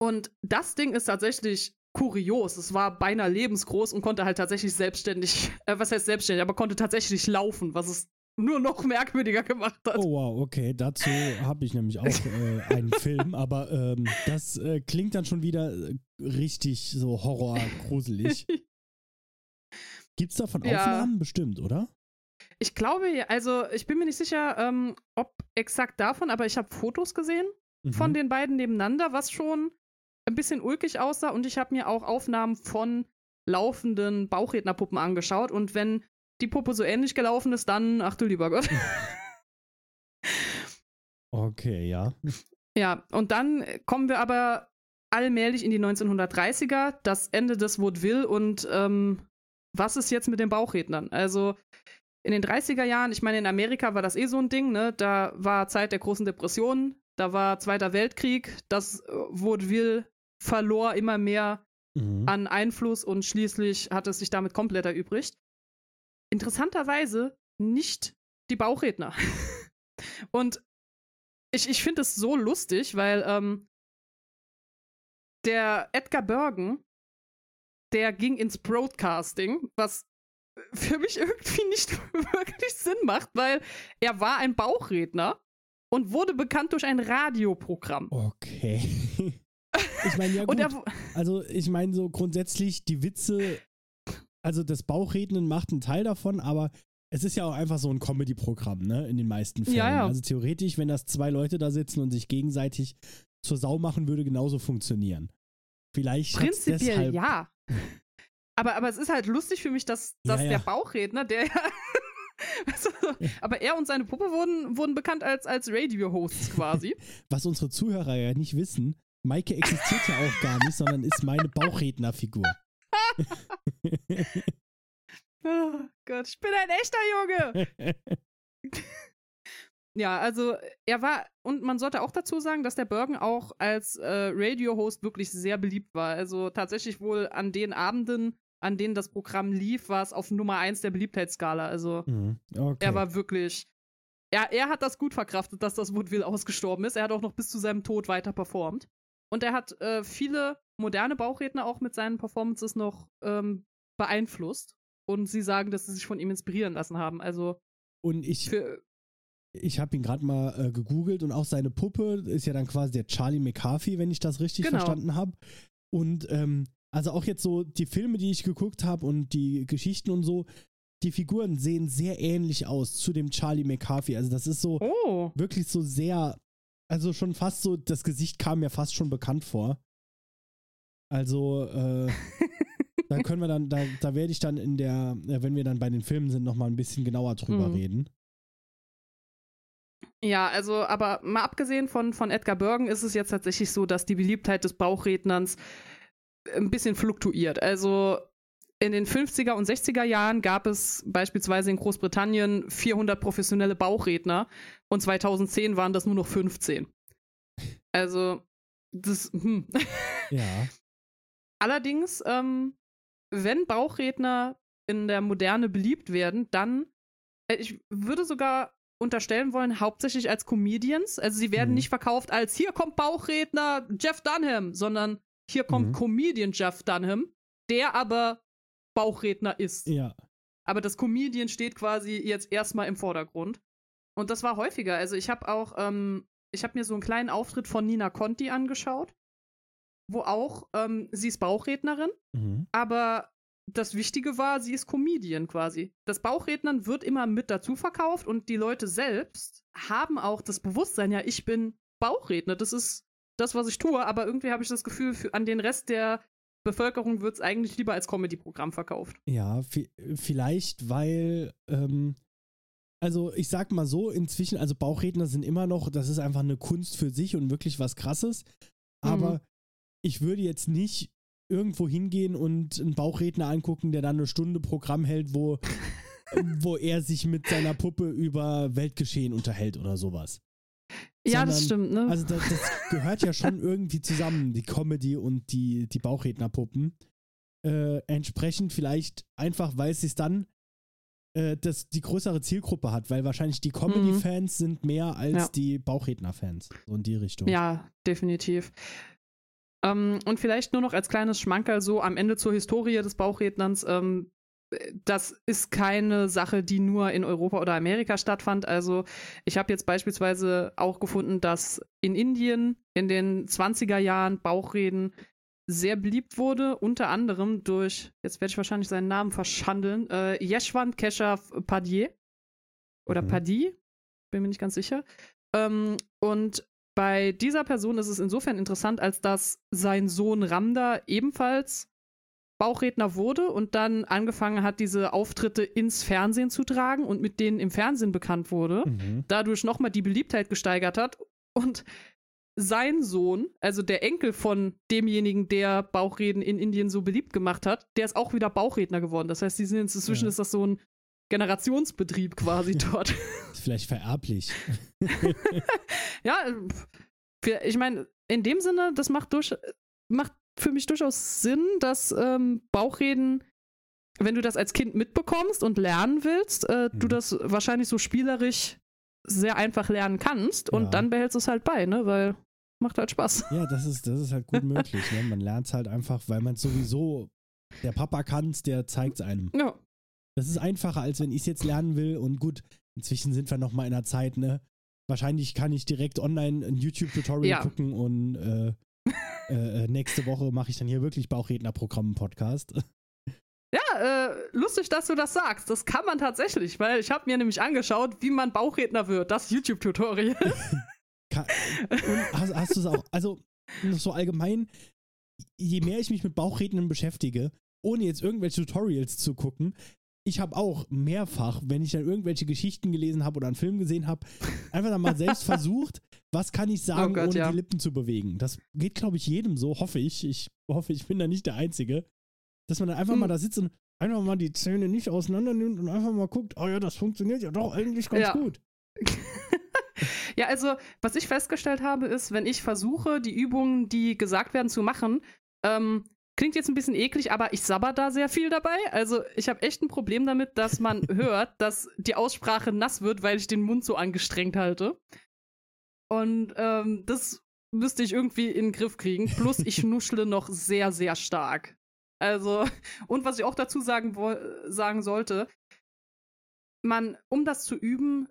Und das Ding ist tatsächlich kurios. Es war beinahe lebensgroß und konnte halt tatsächlich selbstständig, äh, was heißt selbstständig, aber konnte tatsächlich laufen, was es nur noch merkwürdiger gemacht hat. Oh wow, okay, dazu habe ich nämlich auch äh, einen [laughs] Film, aber ähm, das äh, klingt dann schon wieder äh, richtig so horrorgruselig. [laughs] Gibt's davon ja. Aufnahmen? Bestimmt, oder? Ich glaube, also ich bin mir nicht sicher, ähm, ob exakt davon, aber ich habe Fotos gesehen mhm. von den beiden nebeneinander, was schon ein bisschen ulkig aussah. Und ich habe mir auch Aufnahmen von laufenden Bauchrednerpuppen angeschaut. Und wenn die Puppe so ähnlich gelaufen ist, dann, ach du lieber Gott. [laughs] okay, ja. Ja, und dann kommen wir aber allmählich in die 1930er, das Ende des Vaudeville und ähm, was ist jetzt mit den Bauchrednern? Also in den 30er Jahren, ich meine, in Amerika war das eh so ein Ding, ne? Da war Zeit der großen Depression, da war Zweiter Weltkrieg, das äh, Vaudeville verlor immer mehr mhm. an Einfluss und schließlich hat es sich damit komplett erübrigt. Interessanterweise nicht die Bauchredner. [laughs] und ich, ich finde es so lustig, weil ähm, der Edgar Bergen, der ging ins Broadcasting, was für mich irgendwie nicht [laughs] wirklich Sinn macht, weil er war ein Bauchredner und wurde bekannt durch ein Radioprogramm. Okay. [laughs] Ich meine, ja gut. also ich meine so grundsätzlich die Witze, also das Bauchrednen macht einen Teil davon, aber es ist ja auch einfach so ein Comedy-Programm, ne, in den meisten Fällen. Ja, ja. Also theoretisch, wenn das zwei Leute da sitzen und sich gegenseitig zur Sau machen, würde genauso funktionieren. Vielleicht Prinzipiell ja. [laughs] Aber, aber es ist halt lustig für mich, dass, dass ja, ja. der Bauchredner, der also, [laughs] [laughs] aber er und seine Puppe wurden, wurden bekannt als, als Radio-Hosts quasi. Was unsere Zuhörer ja nicht wissen, Maike existiert ja auch gar nicht, sondern ist meine Bauchrednerfigur. Oh Gott, ich bin ein echter Junge. ja, also er war, und man sollte auch dazu sagen, dass der Bergen auch als äh, Radio-Host wirklich sehr beliebt war. Also tatsächlich wohl an den Abenden, an denen das Programm lief, war es auf Nummer 1 der Beliebtheitsskala. Also mhm. okay. er war wirklich. Er, er hat das gut verkraftet, dass das Woodville ausgestorben ist. Er hat auch noch bis zu seinem Tod weiter performt. Und er hat äh, viele moderne Bauchredner auch mit seinen Performances noch ähm, beeinflusst. Und sie sagen, dass sie sich von ihm inspirieren lassen haben. Also. Und ich. Ich habe ihn gerade mal äh, gegoogelt und auch seine Puppe ist ja dann quasi der Charlie McCarthy, wenn ich das richtig genau. verstanden habe. Und ähm, also auch jetzt so die Filme, die ich geguckt habe und die Geschichten und so, die Figuren sehen sehr ähnlich aus zu dem Charlie McCarthy. Also das ist so oh. wirklich so sehr, also schon fast so, das Gesicht kam mir fast schon bekannt vor. Also, äh, [laughs] da können wir dann, da, da werde ich dann in der, wenn wir dann bei den Filmen sind, nochmal ein bisschen genauer drüber mhm. reden. Ja, also, aber mal abgesehen von, von Edgar Bergen ist es jetzt tatsächlich so, dass die Beliebtheit des Bauchrednerns ein bisschen fluktuiert. Also in den 50er und 60er Jahren gab es beispielsweise in Großbritannien 400 professionelle Bauchredner und 2010 waren das nur noch 15. Also, das, hm. Ja. [laughs] Allerdings, ähm, wenn Bauchredner in der Moderne beliebt werden, dann, äh, ich würde sogar unterstellen wollen, hauptsächlich als Comedians. Also sie werden mhm. nicht verkauft als hier kommt Bauchredner Jeff Dunham, sondern hier kommt mhm. Comedian Jeff Dunham, der aber Bauchredner ist. Ja. Aber das Comedian steht quasi jetzt erstmal im Vordergrund. Und das war häufiger. Also ich habe auch, ähm, ich habe mir so einen kleinen Auftritt von Nina Conti angeschaut. wo auch, ähm, sie ist Bauchrednerin, Mhm. aber das Wichtige war, sie ist Comedian quasi. Das Bauchrednern wird immer mit dazu verkauft und die Leute selbst haben auch das Bewusstsein, ja, ich bin Bauchredner, das ist das, was ich tue, aber irgendwie habe ich das Gefühl, für, an den Rest der Bevölkerung wird es eigentlich lieber als Comedy-Programm verkauft. Ja, vi- vielleicht, weil, ähm, also ich sag mal so, inzwischen, also Bauchredner sind immer noch, das ist einfach eine Kunst für sich und wirklich was krasses. Aber Mhm. ich würde jetzt nicht irgendwo hingehen und einen Bauchredner angucken, der dann eine Stunde Programm hält, wo, [laughs] wo er sich mit seiner Puppe über Weltgeschehen unterhält oder sowas. Ja, das Sondern- stimmt, ne? Also das, das gehört ja schon irgendwie zusammen, die Comedy und die, die Bauchrednerpuppen. Äh, entsprechend vielleicht einfach, weil sie es dann äh, das, die größere Zielgruppe hat, weil wahrscheinlich die Comedy-Fans sind mehr als Mhm. Ja. die Bauchredner-Fans. So in die Richtung. Ja, definitiv. Ähm, und vielleicht nur noch als kleines Schmankerl so am Ende zur Historie des Bauchrednerns. Ähm, das ist keine Sache, die nur in Europa oder Amerika stattfand. Also ich habe jetzt beispielsweise auch gefunden, dass in Indien in den 20er Jahren Bauchreden sehr beliebt wurde, unter anderem durch, jetzt werde ich wahrscheinlich seinen Namen verschandeln, äh, Yeshwant Keshav Padye oder Mhm. Padi, bin mir nicht ganz sicher. Ähm, und bei dieser Person ist es insofern interessant, als dass sein Sohn Ramda ebenfalls Bauchredner wurde und dann angefangen hat, diese Auftritte ins Fernsehen zu tragen und mit denen im Fernsehen bekannt wurde Mhm. dadurch nochmal die Beliebtheit gesteigert hat. Und sein Sohn, also der Enkel von demjenigen, der Bauchreden in Indien so beliebt gemacht hat, der ist auch wieder Bauchredner geworden. Das heißt, die sind inzwischen Ja. ist das so ein Generationsbetrieb quasi [laughs] dort. Vielleicht vererblich. [laughs] ja, ich meine, in dem Sinne, das macht, durch, macht für mich durchaus Sinn, dass ähm, Bauchreden, wenn du das als Kind mitbekommst und lernen willst, äh, du Mhm. das wahrscheinlich so spielerisch sehr einfach lernen kannst und Ja. dann behältst du es halt bei, ne? Weil macht halt Spaß. Ja, das ist, das ist halt gut [laughs] möglich. Ne? Man lernt es halt einfach, weil man sowieso, der Papa kann es, der zeigt es einem. Ja. Das ist einfacher, als wenn ich es jetzt lernen will. Und gut, inzwischen sind wir noch mal in einer Zeit, ne? Wahrscheinlich kann ich direkt online ein YouTube-Tutorial Ja. gucken und äh, [laughs] äh, äh, nächste Woche mache ich dann hier wirklich Bauchrednerprogramm im Podcast. Ja, äh, lustig, dass du das sagst. Das kann man tatsächlich, weil ich habe mir nämlich angeschaut, wie man Bauchredner wird. Das YouTube-Tutorial. [laughs] Ka- Und hast, hast du es auch, also so allgemein, je mehr ich mich mit Bauchrednern beschäftige, ohne jetzt irgendwelche Tutorials zu gucken, ich habe auch mehrfach, wenn ich dann irgendwelche Geschichten gelesen habe oder einen Film gesehen habe, einfach dann mal selbst [laughs] versucht, was kann ich sagen, Oh Gott, ohne ja. die Lippen zu bewegen. Das geht, glaube ich, jedem so, hoffe ich. Ich hoffe, ich bin da nicht der Einzige. Dass man dann einfach Hm. mal da sitzt und einfach mal die Zähne nicht auseinander nimmt und einfach mal guckt, oh ja, das funktioniert ja doch eigentlich ganz Ja. gut. [laughs] ja, also, was ich festgestellt habe, ist, wenn ich versuche, die Übungen, die gesagt werden, zu machen, ähm, klingt jetzt ein bisschen eklig, aber ich sabber da sehr viel dabei. Also, ich habe echt ein Problem damit, dass man [laughs] hört, dass die Aussprache nass wird, weil ich den Mund so angestrengt halte. Und ähm, das müsste ich irgendwie in den Griff kriegen. Plus, ich [laughs] nuschle noch sehr, sehr stark. Also, und was ich auch dazu sagen, sagen sollte, man, um das zu üben,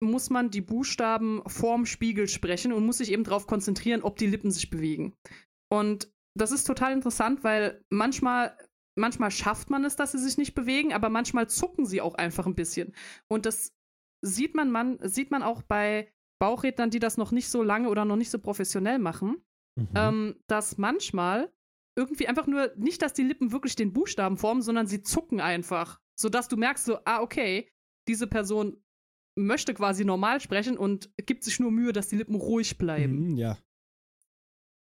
muss man die Buchstaben vorm Spiegel sprechen und muss sich eben darauf konzentrieren, ob die Lippen sich bewegen. Und das ist total interessant, weil manchmal, manchmal schafft man es, dass sie sich nicht bewegen, aber manchmal zucken sie auch einfach ein bisschen. Und das sieht man, man, sieht man auch bei Bauchrednern, die das noch nicht so lange oder noch nicht so professionell machen, Mhm. ähm, dass manchmal irgendwie einfach nur nicht, dass die Lippen wirklich den Buchstaben formen, sondern sie zucken einfach, sodass du merkst so, ah okay, diese Person möchte quasi normal sprechen und gibt sich nur Mühe, dass die Lippen ruhig bleiben. Mhm, ja.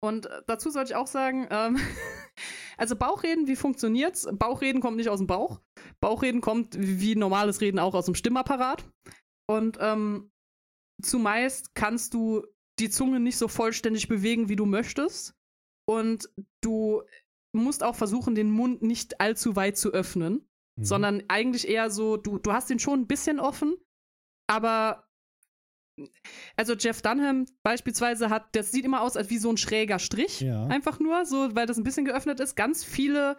Und äh, dazu sollte ich auch sagen, ähm, [laughs] also Bauchreden, wie funktioniert's? Bauchreden kommt nicht aus dem Bauch. Bauchreden kommt wie normales Reden auch aus dem Stimmapparat. Und ähm, zumeist kannst du die Zunge nicht so vollständig bewegen, wie du möchtest. Und du musst auch versuchen, den Mund nicht allzu weit zu öffnen, Mhm. sondern eigentlich eher so, du, du hast den schon ein bisschen offen, aber also Jeff Dunham beispielsweise hat, das sieht immer aus als wie so ein schräger Strich. Ja. Einfach nur, so, weil das ein bisschen geöffnet ist. Ganz viele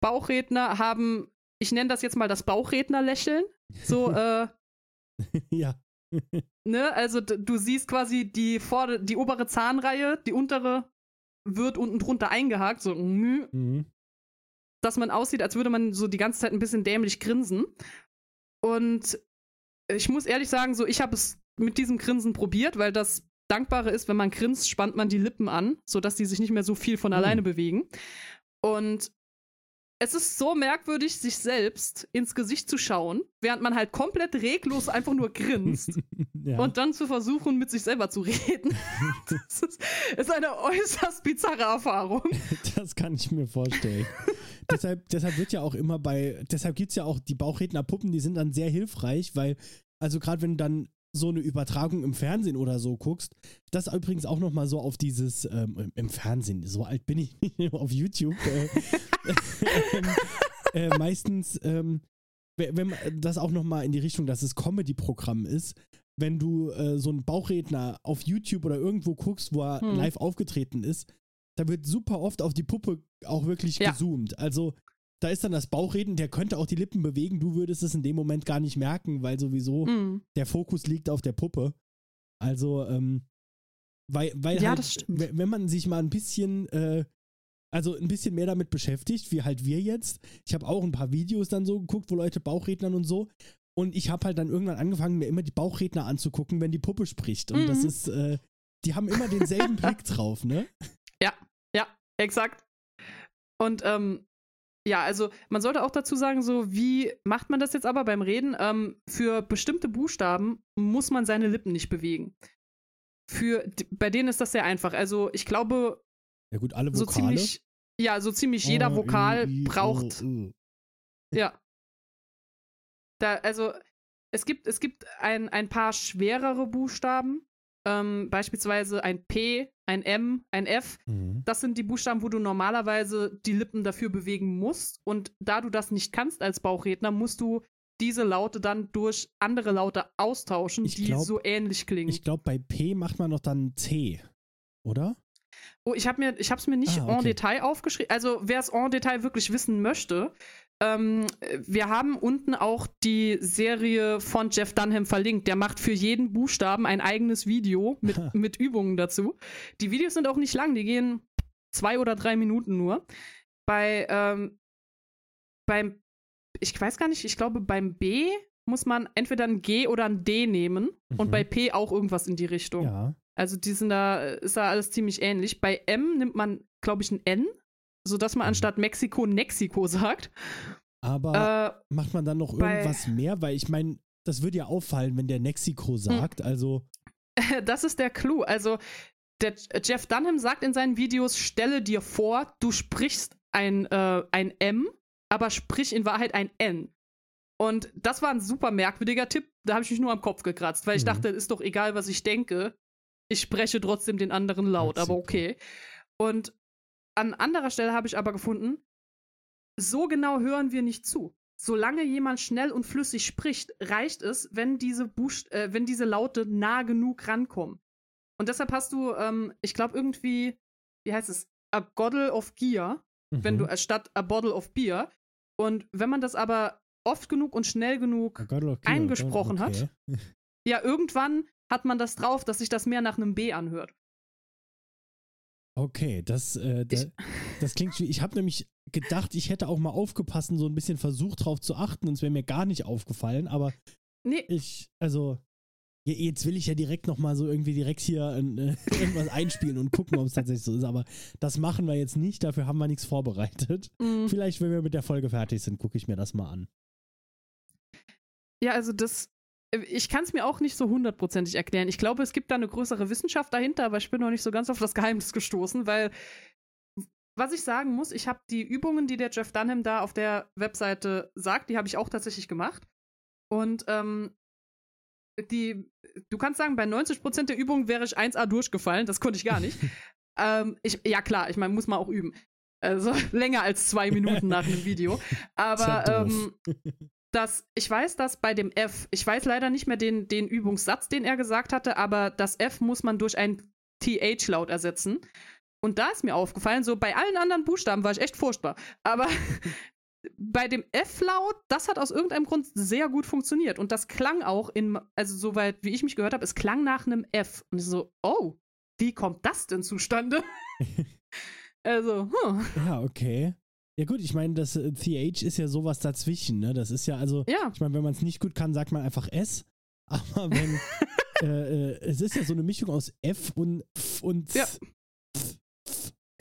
Bauchredner haben, ich nenne das jetzt mal das Bauchredner-Lächeln. So, [laughs] äh, ja. ne, also du siehst quasi die, vorde, die obere Zahnreihe, die untere wird unten drunter eingehakt, so, mhm. dass man aussieht, als würde man so die ganze Zeit ein bisschen dämlich grinsen. Und ich muss ehrlich sagen, so, ich habe es mit diesem Grinsen probiert, weil das Dankbare ist, wenn man grinst, spannt man die Lippen an, sodass die sich nicht mehr so viel von mhm. alleine bewegen. Und es ist so merkwürdig, sich selbst ins Gesicht zu schauen, während man halt komplett reglos einfach nur grinst [laughs] ja. und dann zu versuchen, mit sich selber zu reden. [laughs] das ist, ist eine äußerst bizarre Erfahrung. Das kann ich mir vorstellen. [laughs] deshalb, deshalb wird ja auch immer bei, deshalb gibt es ja auch die Bauchrednerpuppen, die sind dann sehr hilfreich, weil, also gerade wenn du dann so eine Übertragung im Fernsehen oder so guckst, das übrigens auch nochmal so auf dieses, ähm, im Fernsehen, so alt bin ich [laughs] nicht, auf YouTube, äh, [laughs] äh, äh, meistens, ähm, wenn man das auch nochmal in die Richtung, dass es Comedy-Programm ist, wenn du äh, so einen Bauchredner auf YouTube oder irgendwo guckst, wo er hm. live aufgetreten ist, da wird super oft auf die Puppe auch wirklich ja. gezoomt. Also da ist dann das Bauchreden, der könnte auch die Lippen bewegen, du würdest es in dem Moment gar nicht merken, weil sowieso mm. der Fokus liegt auf der Puppe. Also, ähm, weil, weil ja, halt, wenn man sich mal ein bisschen, äh, also ein bisschen mehr damit beschäftigt, wie halt wir jetzt. Ich habe auch ein paar Videos dann so geguckt, wo Leute Bauchrednern und so. Und ich habe halt dann irgendwann angefangen, mir immer die Bauchredner anzugucken, wenn die Puppe spricht. Und mm. das mhm. ist, äh, die haben immer denselben [laughs] Blick drauf, ne? Ja, ja, exakt. Und ähm, ja, also man sollte auch dazu sagen, so wie macht man das jetzt aber beim Reden? Ähm, für bestimmte Buchstaben muss man seine Lippen nicht bewegen. Für bei denen ist das sehr einfach. Also ich glaube, ja gut, alle Vokale. So ziemlich, ja, so ziemlich jeder oh, Vokal i, i, braucht. Oh, oh. Ja. Da, also es gibt, es gibt ein, ein paar schwerere Buchstaben, ähm, beispielsweise ein P, ein M, ein F. Mhm. Das sind die Buchstaben, wo du normalerweise die Lippen dafür bewegen musst. Und da du das nicht kannst als Bauchredner, musst du diese Laute dann durch andere Laute austauschen, ich die glaub, so ähnlich klingen. Ich glaube, bei P macht man noch dann C, oder? Oh, ich habe mir, ich habe es mir nicht ah, okay. en Detail aufgeschrieben. Also wer es en Detail wirklich wissen möchte, ähm, wir haben unten auch die Serie von Jeff Dunham verlinkt. Der macht für jeden Buchstaben ein eigenes Video mit, [laughs] mit Übungen dazu. Die Videos sind auch nicht lang, die gehen zwei oder drei Minuten nur. Bei, ähm, beim, ich weiß gar nicht, ich glaube, beim B muss man entweder ein G oder ein D nehmen mhm. und bei P auch irgendwas in die Richtung. Ja. Also die sind da, ist da alles ziemlich ähnlich. Bei M nimmt man, glaube ich, ein N sodass man mhm. anstatt Mexiko Mexiko sagt. Aber äh, macht man dann noch irgendwas mehr? Weil ich meine, das würde ja auffallen, wenn der Mexiko hm. sagt. Also. [laughs] Das ist der Clou. Also, der Jeff Dunham sagt in seinen Videos: Stelle dir vor, du sprichst ein, äh, ein M, aber sprich in Wahrheit ein N. Und das war ein super merkwürdiger Tipp. Da habe ich mich nur am Kopf gekratzt, weil ich mhm. dachte, ist doch egal, was ich denke. Ich spreche trotzdem den anderen laut, aber okay. Und an anderer Stelle habe ich aber gefunden, so genau hören wir nicht zu. Solange jemand schnell und flüssig spricht, reicht es, wenn diese, Buchst äh, wenn diese Laute nah genug rankommen. Und deshalb hast du, ähm, ich glaube, irgendwie, wie heißt es, a Bottle of Gear, mhm. wenn du äh, statt a Bottle of Beer. Und wenn man das aber oft genug und schnell genug eingesprochen okay. hat, [laughs] ja, irgendwann hat man das drauf, dass sich das mehr nach einem B anhört. Okay, das, äh, da, das klingt. Ich habe nämlich gedacht, ich hätte auch mal aufgepasst und so ein bisschen versucht drauf zu achten und es wäre mir gar nicht aufgefallen, aber nee. ich, also, jetzt will ich ja direkt nochmal so irgendwie direkt hier äh, [laughs] irgendwas einspielen und gucken, ob es tatsächlich so ist, aber das machen wir jetzt nicht, dafür haben wir nichts vorbereitet. Mhm. Vielleicht, wenn wir mit der Folge fertig sind, gucke ich mir das mal an. Ja, also das ich kann es mir auch nicht so hundertprozentig erklären. Ich glaube, es gibt da eine größere Wissenschaft dahinter, aber ich bin noch nicht so ganz auf das Geheimnis gestoßen, weil was ich sagen muss, ich habe die Übungen, die der Jeff Dunham da auf der Webseite sagt, die habe ich auch tatsächlich gemacht. Und ähm, die, du kannst sagen, bei 90% der Übungen wäre ich 1A durchgefallen, das konnte ich gar nicht. [laughs] ähm, ich, ja klar, ich meine, muss man auch üben. Also [laughs] länger als zwei Minuten nach einem Video. [laughs] Aber ähm, dass ich weiß, dass bei dem F, ich weiß leider nicht mehr den, den Übungssatz, den er gesagt hatte, aber das F muss man durch ein TH-Laut ersetzen. Und da ist mir aufgefallen, so bei allen anderen Buchstaben war ich echt furchtbar. Aber [laughs] bei dem F-Laut, das hat aus irgendeinem Grund sehr gut funktioniert. Und das klang auch in, also soweit wie ich mich gehört habe, es klang nach einem F. Und ich so, oh, wie kommt das denn zustande? [laughs] also, hm. Ja, okay. Ja gut, ich meine, das äh, TH ist ja sowas dazwischen, ne? Das ist ja also, Ja. ich meine, wenn man es nicht gut kann, sagt man einfach S. [laughs] Aber wenn, [laughs] äh, äh, es ist ja so eine Mischung aus F und F und Ja.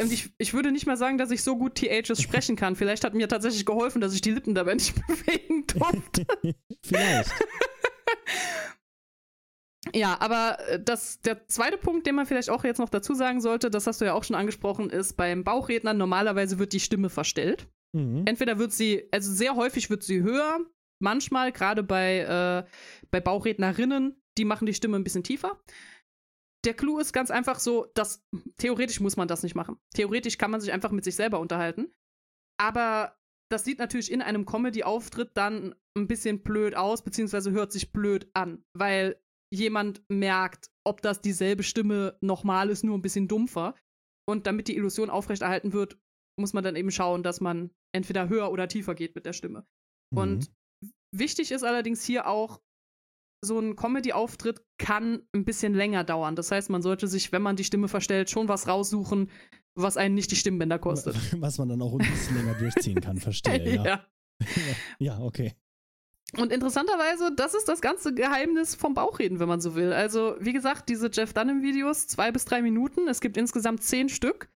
Und ich, ich würde nicht mal sagen, dass ich so gut THs sprechen kann. Vielleicht hat mir tatsächlich geholfen, dass ich die Lippen dabei [laughs] nicht bewegen durfte. Vielleicht. Ja, aber äh, das, der zweite Punkt, den man vielleicht auch jetzt noch dazu sagen sollte, das hast du ja auch schon angesprochen, ist beim Bauchredner normalerweise wird die Stimme verstellt. Mhm. Entweder wird sie, also sehr häufig wird sie höher, manchmal, gerade bei, äh, bei Bauchrednerinnen, die machen die Stimme ein bisschen tiefer. Der Clou ist ganz einfach so, dass theoretisch muss man das nicht machen. Theoretisch kann man sich einfach mit sich selber unterhalten. Aber das sieht natürlich in einem Comedy-Auftritt dann ein bisschen blöd aus, beziehungsweise hört sich blöd an, weil jemand merkt, ob das dieselbe Stimme nochmal ist, nur ein bisschen dumpfer. Und damit die Illusion aufrechterhalten wird, muss man dann eben schauen, dass man entweder höher oder tiefer geht mit der Stimme. Und wichtig ist allerdings hier auch, so ein Comedy-Auftritt kann ein bisschen länger dauern. Das heißt, man sollte sich, wenn man die Stimme verstellt, schon was raussuchen, was einen nicht die Stimmbänder kostet. [laughs] Was man dann auch ein bisschen länger durchziehen kann, verstehe, [laughs] ja. ja. [laughs] Ja, okay. Und interessanterweise, das ist das ganze Geheimnis vom Bauchreden, wenn man so will. Also, wie gesagt, diese Jeff Dunham-Videos, zwei bis drei Minuten. Es gibt insgesamt zehn Stück.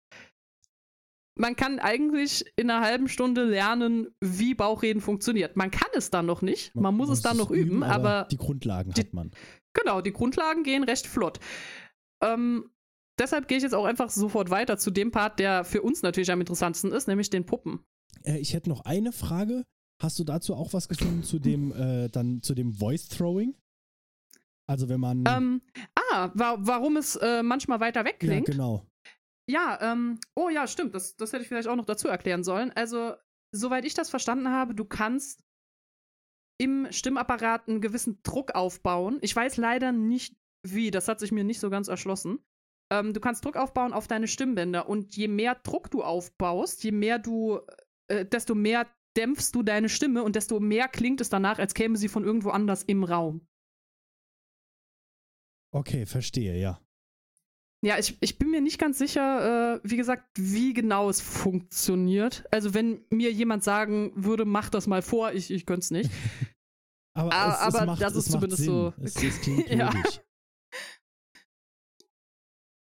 Man kann eigentlich in einer halben Stunde lernen, wie Bauchreden funktioniert. Man kann es dann noch nicht, man, muss es dann noch üben, aber die Grundlagen die- hat man. Genau, die Grundlagen gehen recht flott. Ähm, deshalb gehe ich jetzt auch einfach sofort weiter zu dem Part, der für uns natürlich am interessantesten ist, nämlich den Puppen. Äh, ich hätte noch eine Frage. Hast du dazu auch was gefunden zu dem [laughs] äh, dann zu dem Voice Throwing? Also wenn man Ähm, ah, wa warum es äh, manchmal weiter weg ja klingt. genau. Ja, ähm, oh ja, stimmt, das, das hätte ich vielleicht auch noch dazu erklären sollen. Also, soweit ich das verstanden habe, du kannst im Stimmapparat einen gewissen Druck aufbauen. Ich weiß leider nicht wie, das hat sich mir nicht so ganz erschlossen. Ähm, du kannst Druck aufbauen auf deine Stimmbänder und je mehr Druck du aufbaust, je mehr du, äh, desto mehr dämpfst du deine Stimme und desto mehr klingt es danach, als käme sie von irgendwo anders im Raum. Okay, verstehe, ja. Ja, ich, ich bin mir nicht ganz sicher, äh, wie gesagt, wie genau es funktioniert. Also, wenn mir jemand sagen würde, mach das mal vor, ich, ich könnte es nicht. [laughs] Aber, Ah, es, es aber macht, das es ist zumindest Sinn. so- Es, es klingt [laughs] Ja. logisch.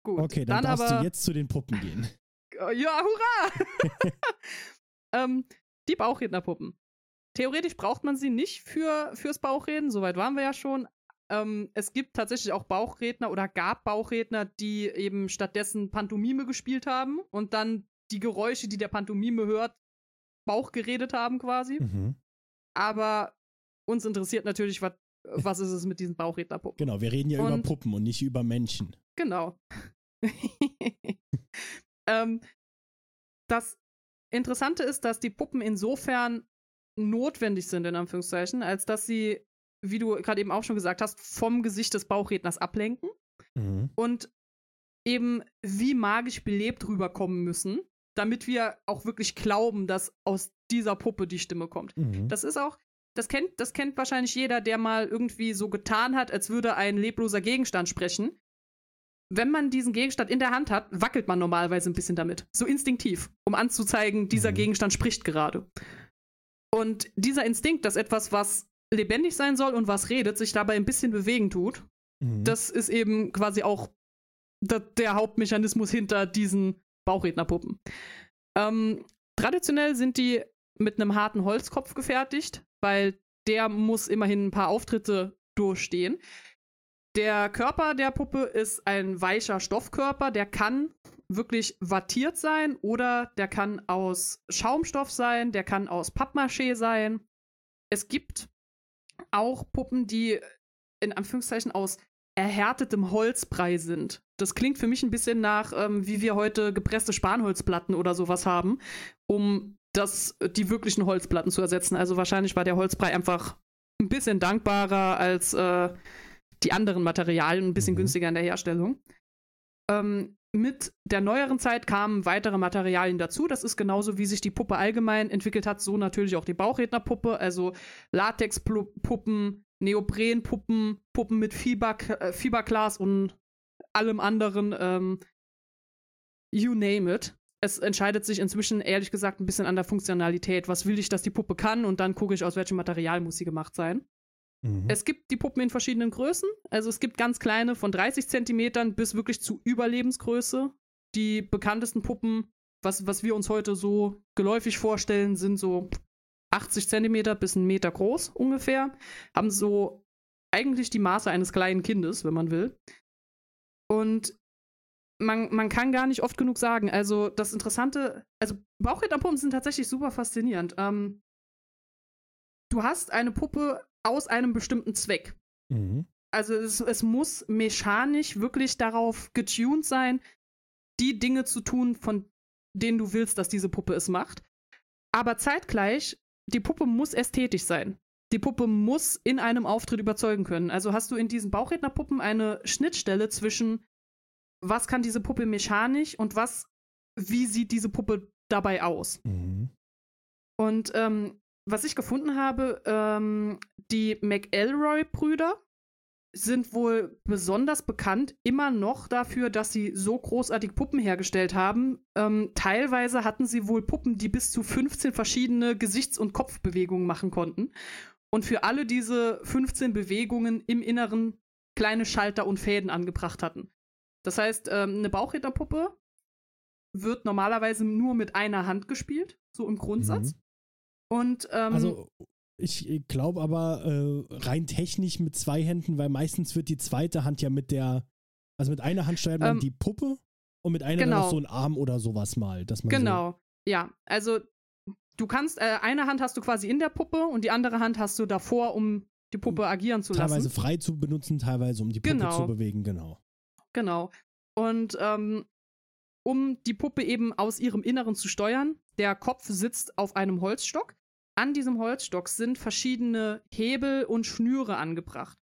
Gut. Okay, dann, darfst aber, du jetzt zu den Puppen gehen. Ja, hurra! [laughs] ähm, die Bauchrednerpuppen. Theoretisch braucht man sie nicht für, fürs Bauchreden, soweit waren wir ja schon. Ähm, es gibt tatsächlich auch Bauchredner oder gab Bauchredner, die eben stattdessen Pantomime gespielt haben und dann die Geräusche, die der Pantomime hört, Bauch geredet haben quasi. Mhm. Aber uns interessiert natürlich, was, was ist es mit diesen Bauchrednerpuppen. Genau, wir reden ja über Und- Puppen und nicht über Menschen. Genau. [laughs] ähm, das Interessante ist, dass die Puppen insofern notwendig sind, in Anführungszeichen, als dass sie, wie du gerade eben auch schon gesagt hast, vom Gesicht des Bauchredners ablenken Mhm. und eben wie magisch belebt rüberkommen müssen, damit wir auch wirklich glauben, dass aus dieser Puppe die Stimme kommt. Mhm. Das ist auch, das kennt, das kennt wahrscheinlich jeder, der mal irgendwie so getan hat, als würde ein lebloser Gegenstand sprechen. Wenn man diesen Gegenstand in der Hand hat, wackelt man normalerweise ein bisschen damit. So instinktiv, um anzuzeigen, dieser Mhm. Gegenstand spricht gerade. Und dieser Instinkt, dass etwas, was lebendig sein soll und was redet, sich dabei ein bisschen bewegen tut, Mhm. das ist eben quasi auch der Hauptmechanismus hinter diesen Bauchrednerpuppen. Ähm, traditionell sind die mit einem harten Holzkopf gefertigt, weil der muss immerhin ein paar Auftritte durchstehen. Der Körper der Puppe ist ein weicher Stoffkörper, der kann wirklich wattiert sein oder der kann aus Schaumstoff sein, der kann aus Pappmaché sein. Es gibt auch Puppen, die in Anführungszeichen aus erhärtetem Holzbrei sind. Das klingt für mich ein bisschen nach, ähm, wie wir heute gepresste Spanholzplatten oder sowas haben, um das, die wirklichen Holzplatten zu ersetzen. Also wahrscheinlich war der Holzbrei einfach ein bisschen dankbarer als äh, die anderen Materialien, ein bisschen Mhm. günstiger in der Herstellung. Ähm, mit der neueren Zeit kamen weitere Materialien dazu. Das ist genauso, wie sich die Puppe allgemein entwickelt hat, so natürlich auch die Bauchrednerpuppe, also Latexpuppen, Neoprenpuppen, Puppen mit Fieber, äh, Fiberglas und allem anderen, ähm, you name it. Es entscheidet sich inzwischen ehrlich gesagt ein bisschen an der Funktionalität. Was will ich, dass die Puppe kann? Und dann gucke ich, aus welchem Material muss sie gemacht sein. Mhm. Es gibt die Puppen in verschiedenen Größen. Also es gibt ganz kleine von 30 Zentimetern bis wirklich zu Überlebensgröße. Die bekanntesten Puppen, was, was wir uns heute so geläufig vorstellen, sind so 80 Zentimeter bis einen Meter groß ungefähr. Haben so eigentlich die Maße eines kleinen Kindes, wenn man will. Und man, man kann gar nicht oft genug sagen. Also das Interessante, also Bauchrednerpumpen sind tatsächlich super faszinierend. Ähm, du hast eine Puppe aus einem bestimmten Zweck. Mhm. Also es, es muss mechanisch wirklich darauf getuned sein, die Dinge zu tun, von denen du willst, dass diese Puppe es macht. Aber zeitgleich, die Puppe muss ästhetisch sein. Die Puppe muss in einem Auftritt überzeugen können. Also hast du in diesen Bauchrednerpuppen eine Schnittstelle zwischen, was kann diese Puppe mechanisch und was, wie sieht diese Puppe dabei aus? Mhm. Und ähm, was ich gefunden habe, ähm, die McElroy-Brüder sind wohl besonders bekannt immer noch dafür, dass sie so großartig Puppen hergestellt haben. Ähm, teilweise hatten sie wohl Puppen, die bis zu 15 verschiedene Gesichts- und Kopfbewegungen machen konnten. Und für alle diese 15 Bewegungen im Inneren kleine Schalter und Fäden angebracht hatten. Das heißt, ähm, eine Bauchrednerpuppe wird normalerweise nur mit einer Hand gespielt, so im Grundsatz. Mhm. Und ähm, also ich glaube aber äh, rein technisch mit zwei Händen, weil meistens wird die zweite Hand ja mit der, also mit einer Hand steuert man ähm, die Puppe und mit einer genau. dann noch so ein Arm oder sowas mal. Dass man genau, so ja. Also du kannst, äh, eine Hand hast du quasi in der Puppe und die andere Hand hast du davor, um die Puppe agieren zu teilweise lassen. Teilweise frei zu benutzen, teilweise um die Puppe genau. zu bewegen, genau. Genau. Und ähm, um die Puppe eben aus ihrem Inneren zu steuern, der Kopf sitzt auf einem Holzstock an diesem Holzstock sind verschiedene Hebel und Schnüre angebracht.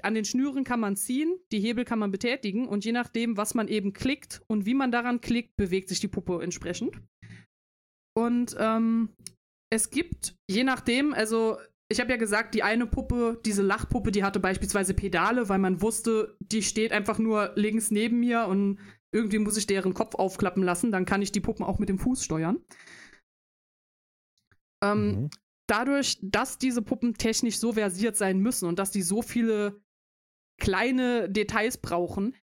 An den Schnüren kann man ziehen, die Hebel kann man betätigen und je nachdem, was man eben klickt und wie man daran klickt, bewegt sich die Puppe entsprechend. Und ähm, es gibt, je nachdem, also ich habe ja gesagt, die eine Puppe, diese Lachpuppe, die hatte beispielsweise Pedale, weil man wusste, die steht einfach nur links neben mir und irgendwie muss ich deren Kopf aufklappen lassen, dann kann ich die Puppen auch mit dem Fuß steuern. Ähm, mhm. Dadurch, dass diese Puppen technisch so versiert sein müssen und dass die so viele kleine Details brauchen,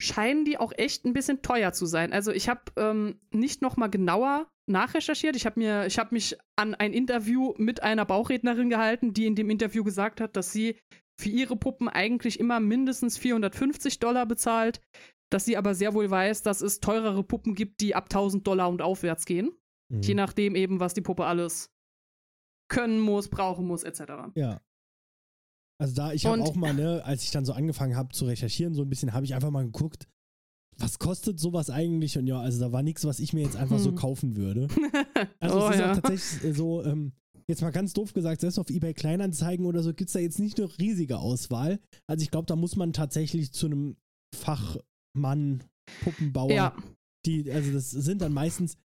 scheinen die auch echt ein bisschen teuer zu sein. Also ich habe ähm, nicht noch mal genauer nachrecherchiert. Ich habe mir, ich habe mich an ein Interview mit einer Bauchrednerin gehalten, die in dem Interview gesagt hat, dass sie für ihre Puppen eigentlich immer mindestens 450 Dollar bezahlt, dass sie aber sehr wohl weiß, dass es teurere Puppen gibt, die ab 1000 Dollar und aufwärts gehen. Mhm. Je nachdem eben, was die Puppe alles können muss, brauchen muss, etc. Ja. Also da, ich habe auch mal, ne, als ich dann so angefangen habe zu recherchieren, so ein bisschen, habe ich einfach mal geguckt, was kostet sowas eigentlich? Und ja, also da war nichts, was ich mir jetzt einfach hm. so kaufen würde. [laughs] Also oh, es ist ja. auch tatsächlich so, ähm, jetzt mal ganz doof gesagt, selbst auf eBay Kleinanzeigen oder so gibt es da jetzt nicht eine riesige Auswahl. Also ich glaube, da muss man tatsächlich zu einem Fachmann, Puppenbauer, ja. die, also das sind dann meistens,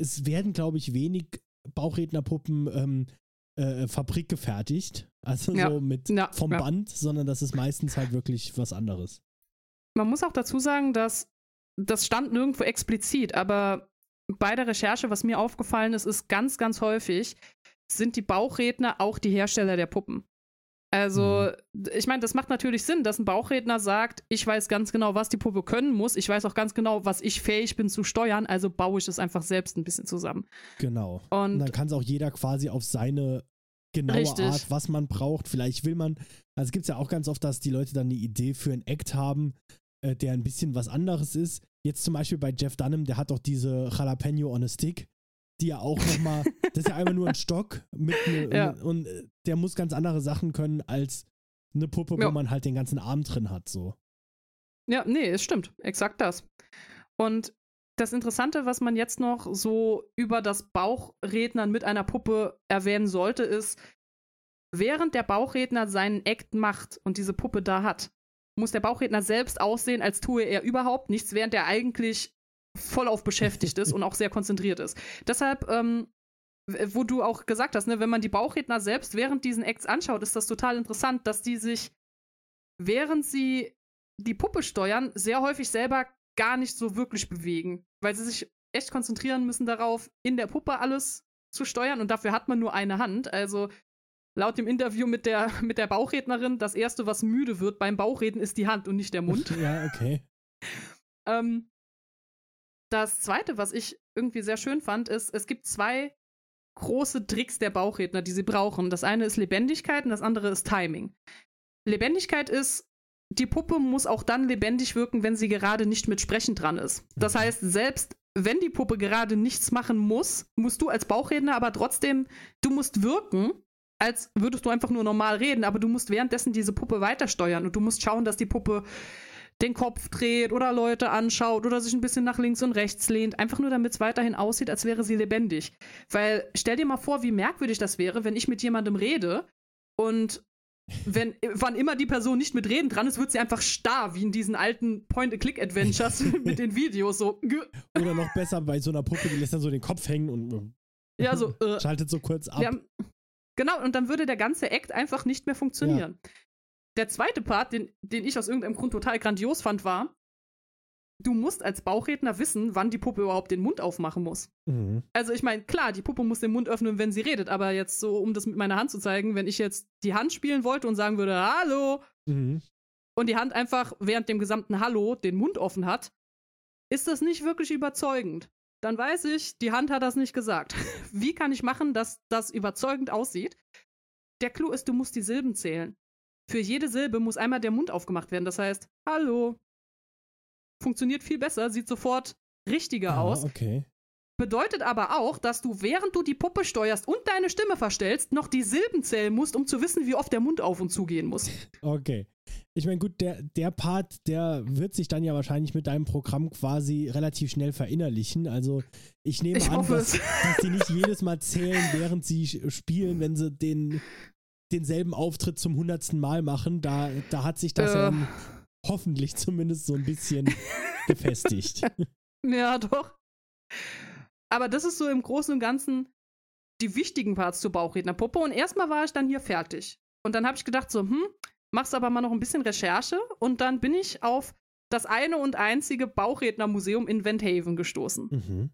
es werden, glaube ich, wenig Bauchrednerpuppen ähm, äh, Fabrik gefertigt. Also ja. so mit ja. vom. Band, sondern das ist meistens halt wirklich was anderes. Man muss auch dazu sagen, dass das stand nirgendwo explizit, aber bei der Recherche, was mir aufgefallen ist, ist ganz, ganz häufig, sind die Bauchredner auch die Hersteller der Puppen. Also, mhm. ich meine, das macht natürlich Sinn, dass ein Bauchredner sagt, ich weiß ganz genau, was die Puppe können muss. Ich weiß auch ganz genau, was ich fähig bin zu steuern. Also baue ich es einfach selbst ein bisschen zusammen. Genau. Und, Und dann kann es auch jeder quasi auf seine genaue richtig. Art, was man braucht. Vielleicht will man, also es gibt ja auch ganz oft, dass die Leute dann eine Idee für einen Act haben, äh, der ein bisschen was anderes ist. Jetzt zum Beispiel bei Jeff Dunham, der hat doch diese Jalapeno on a Stick die ja auch nochmal, das ist ja einfach nur ein Stock mit ne, ja. und äh, der muss ganz andere Sachen können als eine Puppe, ja. wo man halt den ganzen Arm drin hat, so. Ja, nee, es stimmt. Exakt das. Und das Interessante, was man jetzt noch so über das Bauchrednern mit einer Puppe erwähnen sollte, ist, während der Bauchredner seinen Act macht und diese Puppe da hat, muss der Bauchredner selbst aussehen, als tue er überhaupt nichts, während er eigentlich voll auf beschäftigt ist und auch sehr konzentriert ist. Deshalb, ähm, wo du auch gesagt hast, ne, wenn man die Bauchredner selbst während diesen Acts anschaut, ist das total interessant, dass die sich, während sie die Puppe steuern, sehr häufig selber gar nicht so wirklich bewegen, weil sie sich echt konzentrieren müssen darauf, in der Puppe alles zu steuern und dafür hat man nur eine Hand. Also laut dem Interview mit der, [laughs] mit der Bauchrednerin, das erste, was müde wird beim Bauchreden, ist die Hand und nicht der Mund. [laughs] ja, okay. ähm, das zweite, was ich irgendwie sehr schön fand, ist, es gibt zwei große Tricks der Bauchredner, die sie brauchen. Das eine ist Lebendigkeit und das andere ist Timing. Lebendigkeit ist, die Puppe muss auch dann lebendig wirken, wenn sie gerade nicht mit Sprechen dran ist. Das heißt, selbst wenn die Puppe gerade nichts machen muss, musst du als Bauchredner aber trotzdem, du musst wirken, als würdest du einfach nur normal reden, aber du musst währenddessen diese Puppe weitersteuern und du musst schauen, dass die Puppe den Kopf dreht oder Leute anschaut oder sich ein bisschen nach links und rechts lehnt, einfach nur damit es weiterhin aussieht, als wäre sie lebendig. Weil stell dir mal vor, wie merkwürdig das wäre, wenn ich mit jemandem rede und wenn, wann immer die Person nicht mit Reden dran ist, wird sie einfach starr, wie in diesen alten Point-and-Click-Adventures [laughs] mit den Videos. So. Oder noch besser bei so einer Puppe, die lässt dann so den Kopf hängen und ja, so, äh, schaltet so kurz ab. Haben, genau, und dann würde der ganze Act einfach nicht mehr funktionieren. Ja. Der zweite Part, den, den ich aus irgendeinem Grund total grandios fand, war, du musst als Bauchredner wissen, wann die Puppe überhaupt den Mund aufmachen muss. Mhm. Also ich meine, klar, die Puppe muss den Mund öffnen, wenn sie redet, aber jetzt so, um das mit meiner Hand zu zeigen, wenn ich jetzt die Hand spielen wollte und sagen würde, Hallo, mhm. und die Hand einfach während dem gesamten Hallo den Mund offen hat, ist das nicht wirklich überzeugend. Dann weiß ich, die Hand hat das nicht gesagt. [laughs] Wie kann ich machen, dass das überzeugend aussieht? Der Clou ist, du musst die Silben zählen. Für jede Silbe muss einmal der Mund aufgemacht werden. Das heißt, Hallo, funktioniert viel besser, sieht sofort richtiger ah, aus. Okay. Bedeutet aber auch, dass du, während du die Puppe steuerst und deine Stimme verstellst, noch die Silben zählen musst, um zu wissen, wie oft der Mund auf und zu gehen muss. [laughs] Okay. Ich meine, gut, der, der Part, der wird sich dann ja wahrscheinlich mit deinem Programm quasi relativ schnell verinnerlichen. Also ich nehme ich an, dass, dass, die nicht [laughs] jedes Mal zählen, während sie spielen, wenn sie den, denselben Auftritt zum hundertsten Mal machen. Da, da hat sich das äh. ja hoffentlich zumindest so ein bisschen [laughs] gefestigt. Ja, doch. Aber das ist so im Großen und Ganzen die wichtigen Parts zur Bauchrednerpuppe. Und erstmal war ich dann hier fertig. Und dann habe ich gedacht, so, hm, machst aber mal noch ein bisschen Recherche. Und dann bin ich auf das eine und einzige Bauchrednermuseum in Wendhaven gestoßen. Mhm.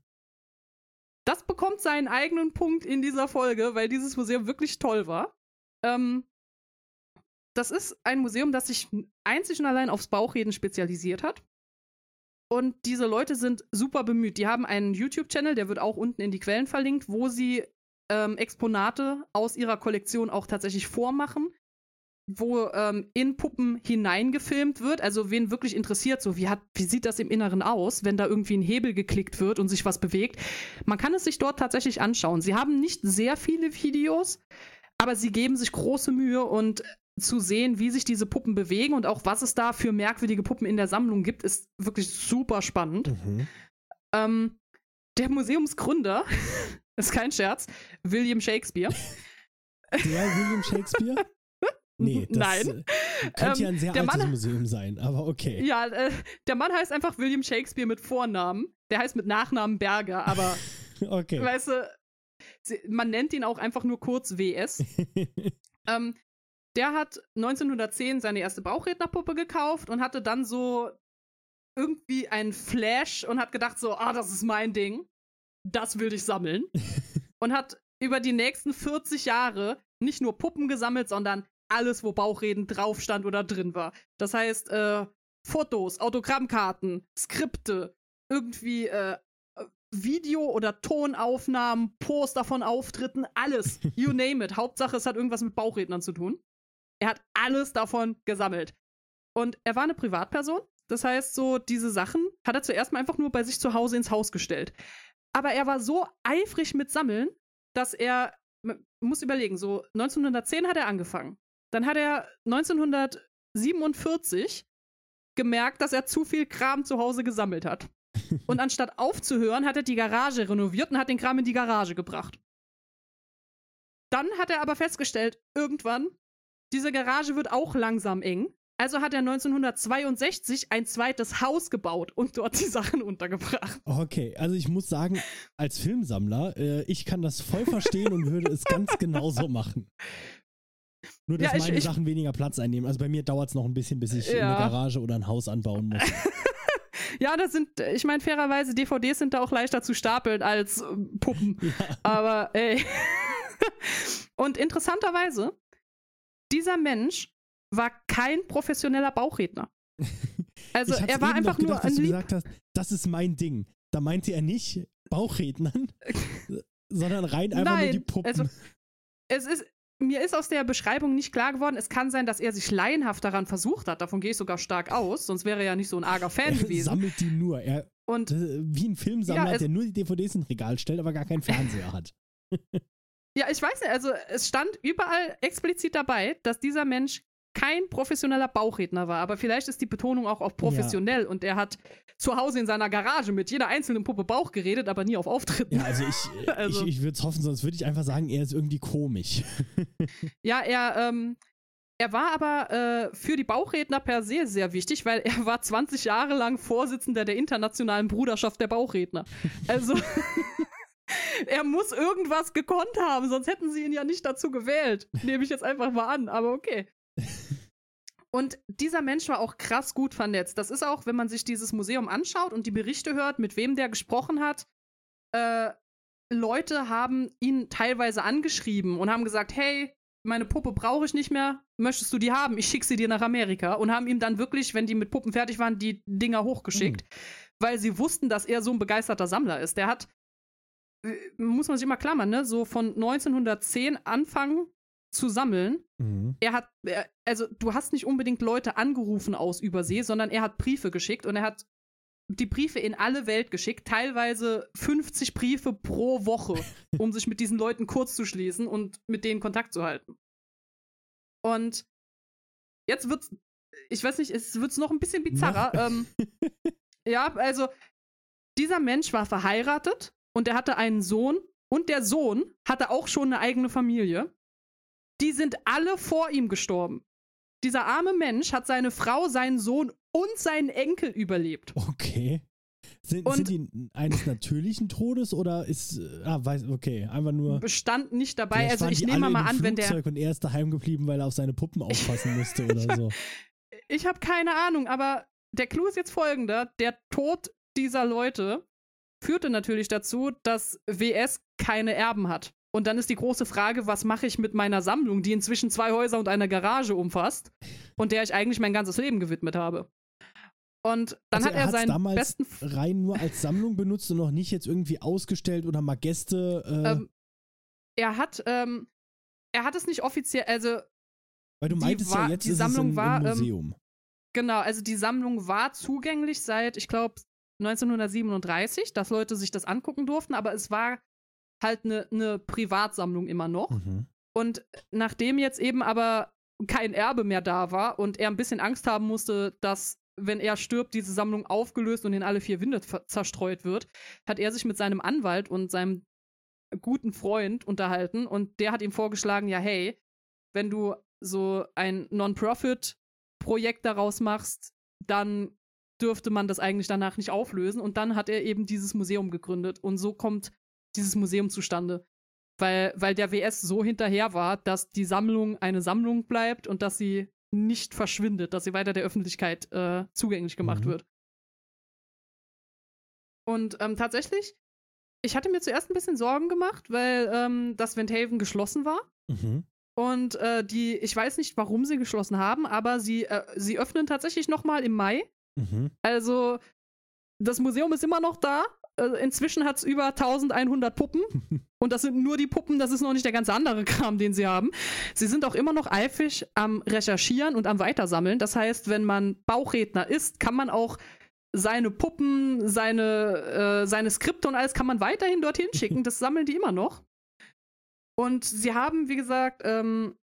Das bekommt seinen eigenen Punkt in dieser Folge, weil dieses Museum wirklich toll war. Ähm, das ist ein Museum, das sich einzig und allein aufs Bauchreden spezialisiert hat. Und diese Leute sind super bemüht. Die haben einen YouTube-Channel, der wird auch unten in die Quellen verlinkt, wo sie ähm, Exponate aus ihrer Kollektion auch tatsächlich vormachen, wo ähm, in Puppen hineingefilmt wird. Also wen wirklich interessiert, so wie, hat, wie sieht das im Inneren aus, wenn da irgendwie ein Hebel geklickt wird und sich was bewegt. Man kann es sich dort tatsächlich anschauen. Sie haben nicht sehr viele Videos, aber sie geben sich große Mühe und zu sehen, wie sich diese Puppen bewegen und auch was es da für merkwürdige Puppen in der Sammlung gibt, ist wirklich super spannend. Mhm. Ähm, der Museumsgründer, [laughs] ist kein Scherz, William Shakespeare. Der William Shakespeare? [laughs] Nee, das Nein. Äh, könnte ja ein ähm, sehr altes Mann, Museum sein, aber okay. Ja, äh, der Mann heißt einfach William Shakespeare mit Vornamen. Der heißt mit Nachnamen Berger, aber [laughs] okay. weißt du, man nennt ihn auch einfach nur kurz WS. [laughs] ähm, der hat 1910 seine erste Bauchrednerpuppe gekauft und hatte dann so irgendwie einen Flash und hat gedacht so, ah, das ist mein Ding. Das will ich sammeln. [laughs] und hat über die nächsten 40 Jahre nicht nur Puppen gesammelt, sondern alles, wo Bauchreden drauf stand oder drin war. Das heißt, äh, Fotos, Autogrammkarten, Skripte, irgendwie äh, Video- oder Tonaufnahmen, Poster von Auftritten, alles. [laughs] You name it. Hauptsache, es hat irgendwas mit Bauchrednern zu tun. Er hat alles davon gesammelt. Und er war eine Privatperson. Das heißt, so diese Sachen hat er zuerst mal einfach nur bei sich zu Hause ins Haus gestellt. Aber er war so eifrig mit Sammeln, dass er, man muss überlegen, so 1910 hat er angefangen. Dann hat er 1947 gemerkt, dass er zu viel Kram zu Hause gesammelt hat. [laughs] Und anstatt aufzuhören, hat er die Garage renoviert und hat den Kram in die Garage gebracht. Dann hat er aber festgestellt, irgendwann, diese Garage wird auch langsam eng. Also hat er 1962 ein zweites Haus gebaut und dort die Sachen untergebracht. Okay, also ich muss sagen, als Filmsammler, äh, ich kann das voll verstehen und würde es ganz genauso machen. Nur, dass Ja, ich- meine ich- Sachen weniger Platz einnehmen. Also bei mir dauert es noch ein bisschen, bis ich Ja. eine Garage oder ein Haus anbauen muss. [laughs] Ja, das sind, ich meine, fairerweise, DVDs sind da auch leichter zu stapeln als ähm, Puppen. ja. Aber ey. [laughs] Und interessanterweise, dieser Mensch war kein professioneller Bauchredner. [laughs] Also er war einfach noch nur gedacht, ein dass du lieb. gesagt hast, das ist mein Ding. Da meinte er nicht Bauchrednern, [laughs] sondern rein einfach nur Nein, die Puppen. also es ist, mir ist aus der Beschreibung nicht klar geworden, es kann sein, dass er sich laienhaft daran versucht hat. Davon gehe ich sogar stark aus, sonst wäre er ja nicht so ein arger Fan [laughs] er gewesen. sammelt die nur. Er, Und wie ein Filmsammler, Ja, der nur die DVDs ins Regal stellt, aber gar keinen Fernseher hat. [laughs] ja, ich weiß nicht, also es stand überall explizit dabei, dass dieser Mensch kein professioneller Bauchredner war. Aber vielleicht ist die Betonung auch auf professionell und er hat zu Hause in seiner Garage mit jeder einzelnen Puppe Bauch geredet, aber nie auf Auftritten. Ja, also ich, [laughs] Also- ich, ich würde es hoffen, sonst würde ich einfach sagen, er ist irgendwie komisch. [laughs] Ja, er, ähm, er war aber äh, für die Bauchredner per se sehr wichtig, weil er war 20 Jahre lang Vorsitzender der Internationalen Bruderschaft der Bauchredner. Also [laughs] er muss irgendwas gekonnt haben, sonst hätten sie ihn ja nicht dazu gewählt. Nehme ich jetzt einfach mal an, aber okay. Und dieser Mensch war auch krass gut vernetzt. Das ist auch, wenn man sich dieses Museum anschaut und die Berichte hört, mit wem der gesprochen hat, äh, Leute haben ihn teilweise angeschrieben und haben gesagt, hey, meine Puppe brauche ich nicht mehr, möchtest du die haben? Ich schicke sie dir nach Amerika. Und haben ihm dann wirklich, wenn die mit Puppen fertig waren, die Dinger hochgeschickt, weil sie wussten, dass er so ein begeisterter Sammler ist. Der hat, äh, muss man sich immer klammern, ne, so von 1910 anfangen zu sammeln. Mhm. Er hat, er, also du hast nicht unbedingt Leute angerufen aus Übersee, sondern er hat Briefe geschickt und er hat die Briefe in alle Welt geschickt, teilweise 50 Briefe pro Woche, [laughs] um sich mit diesen Leuten kurz zu schließen und mit denen Kontakt zu halten. Und jetzt wird's, ich weiß nicht, es wird's noch ein bisschen bizarrer. Ähm, [laughs] ja, also dieser Mensch war verheiratet und er hatte einen Sohn und der Sohn hatte auch schon eine eigene Familie. Die sind alle vor ihm gestorben. Dieser arme Mensch hat seine Frau, seinen Sohn und seinen Enkel überlebt. Okay. Sind, Und- sind die eines natürlichen Todes oder ist. Ah, weiß, okay, einfach nur. Bestand nicht dabei. Also ich nehme mal an, wenn der. Und er ist daheim geblieben, weil er auf seine Puppen [laughs] aufpassen musste oder so. [laughs] Ich habe keine Ahnung, aber der Clou ist jetzt folgender. Der Tod dieser Leute führte natürlich dazu, dass WS keine Erben hat. Und dann ist die große Frage, was mache ich mit meiner Sammlung, die inzwischen zwei Häuser und eine Garage umfasst und der ich eigentlich mein ganzes Leben gewidmet habe. Und dann Also hat er, hat's seinen damals besten rein nur als Sammlung benutzt und noch nicht jetzt irgendwie ausgestellt oder mal Gäste. Äh, ähm, er hat ähm, er hat es nicht offiziell, also weil du die meintest war- ja, jetzt die Sammlung ein, war, ähm, Museum. Genau, also die Sammlung war zugänglich seit, ich glaube, 1937, dass Leute sich das angucken durften, aber es war halt eine ne Privatsammlung immer noch. Mhm. Und nachdem jetzt eben aber kein Erbe mehr da war und er ein bisschen Angst haben musste, dass, wenn er stirbt, diese Sammlung aufgelöst und in alle vier Winde zerstreut wird, hat er sich mit seinem Anwalt und seinem guten Freund unterhalten und der hat ihm vorgeschlagen, ja, hey, wenn du so ein Non-Profit-Projekt daraus machst, dann dürfte man das eigentlich danach nicht auflösen. Und dann hat er eben dieses Museum gegründet. Und so kommt dieses Museum zustande. Weil, weil der WS so hinterher war, dass die Sammlung eine Sammlung bleibt und dass sie nicht verschwindet, dass sie weiter der Öffentlichkeit äh, zugänglich gemacht Mhm. wird. Und ähm, tatsächlich, ich hatte mir zuerst ein bisschen Sorgen gemacht, weil ähm, das Windhaven geschlossen war. Mhm. Und äh, die, ich weiß nicht, warum sie geschlossen haben, aber sie, äh, sie öffnen tatsächlich nochmal im Mai. Mhm. Also, das Museum ist immer noch da. Äh, inzwischen hat es über 1100 Puppen. [laughs] Und das sind nur die Puppen, das ist noch nicht der ganze andere Kram, den sie haben. Sie sind auch immer noch eifrig am Recherchieren und am Weitersammeln. Das heißt, wenn man Bauchredner ist, kann man auch seine Puppen, seine, äh, seine Skripte und alles kann man weiterhin dorthin [laughs] schicken. Das sammeln die immer noch. Und sie haben, wie gesagt, ähm,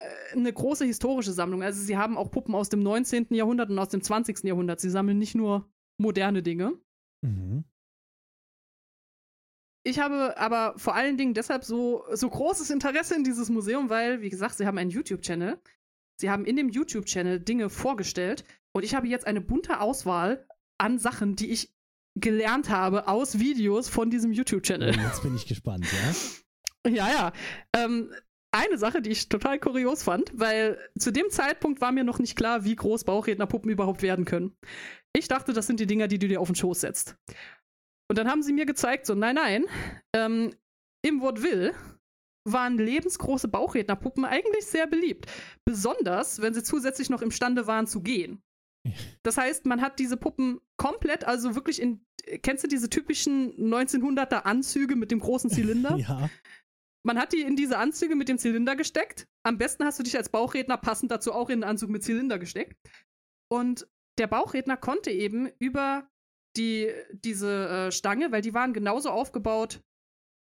äh, eine große historische Sammlung. Also sie haben auch Puppen aus dem 19. Jahrhundert und aus dem 20. Jahrhundert. Sie sammeln nicht nur moderne Dinge. Mhm. Ich habe aber vor allen Dingen deshalb so, so großes Interesse in dieses Museum, weil, wie gesagt, sie haben einen YouTube-Channel. Sie haben in dem YouTube-Channel Dinge vorgestellt und ich habe jetzt eine bunte Auswahl an Sachen, die ich gelernt habe aus Videos von diesem Oh, YouTube-Channel. jetzt bin ich gespannt, ja. [laughs] Ja, ja. Ähm, eine Sache, die ich total kurios fand, weil zu dem Zeitpunkt war mir noch nicht klar, wie groß Bauchrednerpuppen überhaupt werden können. Ich dachte, das sind die Dinger, die du dir auf den Schoß setzt. Und dann haben sie mir gezeigt, so, nein, nein, ähm, im Vaudeville waren lebensgroße Bauchrednerpuppen eigentlich sehr beliebt. Besonders, wenn sie zusätzlich noch imstande waren zu gehen. [laughs] Das heißt, man hat diese Puppen komplett, also wirklich in, kennst du diese typischen 1900er Anzüge mit dem großen Zylinder? [laughs] ja. Man hat die in diese Anzüge mit dem Zylinder gesteckt. Am besten hast du dich als Bauchredner passend dazu auch in einen Anzug mit Zylinder gesteckt. Und der Bauchredner konnte eben über die, diese äh, Stange, weil die waren genauso aufgebaut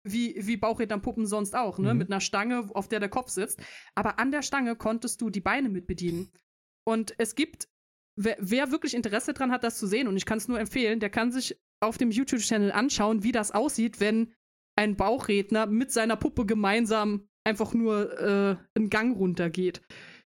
wie, wie Bauchrednerpuppen sonst auch, ne? Mhm. Mit einer Stange, auf der der Kopf sitzt. Aber an der Stange konntest du die Beine mit bedienen. Und es gibt, wer, wer wirklich Interesse daran hat, das zu sehen, und ich kann es nur empfehlen, der kann sich auf dem YouTube-Channel anschauen, wie das aussieht, wenn ein Bauchredner mit seiner Puppe gemeinsam einfach nur äh, einen Gang runtergeht.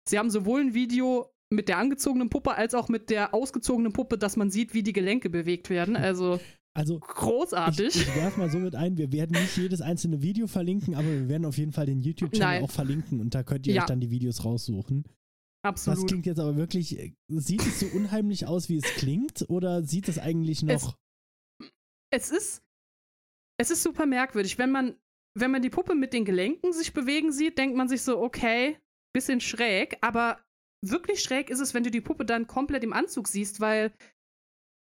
Sie haben sowohl ein Video mit der angezogenen Puppe als auch mit der ausgezogenen Puppe, dass man sieht, wie die Gelenke bewegt werden. Also, also großartig. Ich, ich werfe mal so mit ein, wir werden nicht jedes einzelne Video verlinken, aber wir werden auf jeden Fall den YouTube-Channel auch verlinken und da könnt ihr ja. euch dann die Videos raussuchen. Absolut. Das klingt jetzt aber wirklich, sieht es so unheimlich aus, wie es klingt, oder sieht es eigentlich noch. Es, es ist, es ist super merkwürdig. Wenn man, wenn man die Puppe mit den Gelenken sich bewegen sieht, denkt man sich so, okay, bisschen schräg, aber wirklich schräg ist es, wenn du die Puppe dann komplett im Anzug siehst, weil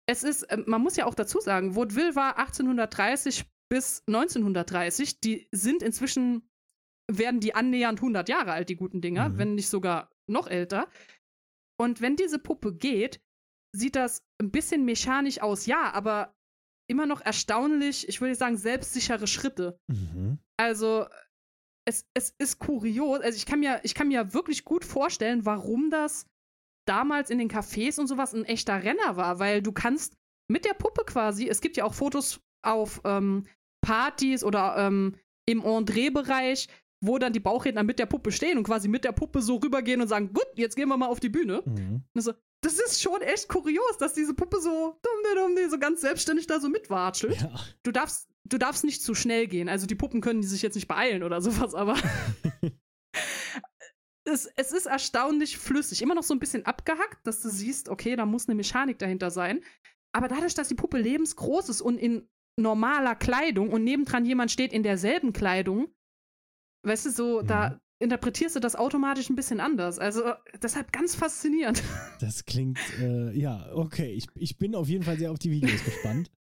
es ist, äh, man muss ja auch dazu sagen, Vaudeville war 1830 bis 1930. Die sind inzwischen, werden die annähernd 100 Jahre alt, die guten Dinger, mhm. wenn nicht sogar noch älter. Und wenn diese Puppe geht, sieht das ein bisschen mechanisch aus, ja, aber immer noch erstaunlich, ich würde sagen, selbstsichere Schritte. Mhm. Also es, es ist kurios. Also ich kann mir, ich kann mir wirklich gut vorstellen, warum das damals in den Cafés und sowas ein echter Renner war, weil du kannst mit der Puppe quasi, es gibt ja auch Fotos auf ähm, Partys oder ähm, im André-Bereich, wo dann die Bauchredner mit der Puppe stehen und quasi mit der Puppe so rübergehen und sagen, gut, jetzt gehen wir mal auf die Bühne. Mhm. So, das ist schon echt kurios, dass diese Puppe so so ganz selbstständig da so mitwatschelt. Ja. Du darfst du darfst nicht zu schnell gehen. Also die Puppen können sich jetzt nicht beeilen oder sowas, aber [laughs] es, es ist erstaunlich flüssig. Immer noch so ein bisschen abgehackt, dass du siehst, okay, da muss eine Mechanik dahinter sein. Aber dadurch, dass die Puppe lebensgroß ist und in normaler Kleidung und nebendran jemand steht in derselben Kleidung, weißt du, so, mhm. da interpretierst du das automatisch ein bisschen anders. Also deshalb ganz faszinierend. Das klingt, äh, ja, okay. Ich, ich bin auf jeden Fall sehr auf die Videos [laughs] gespannt.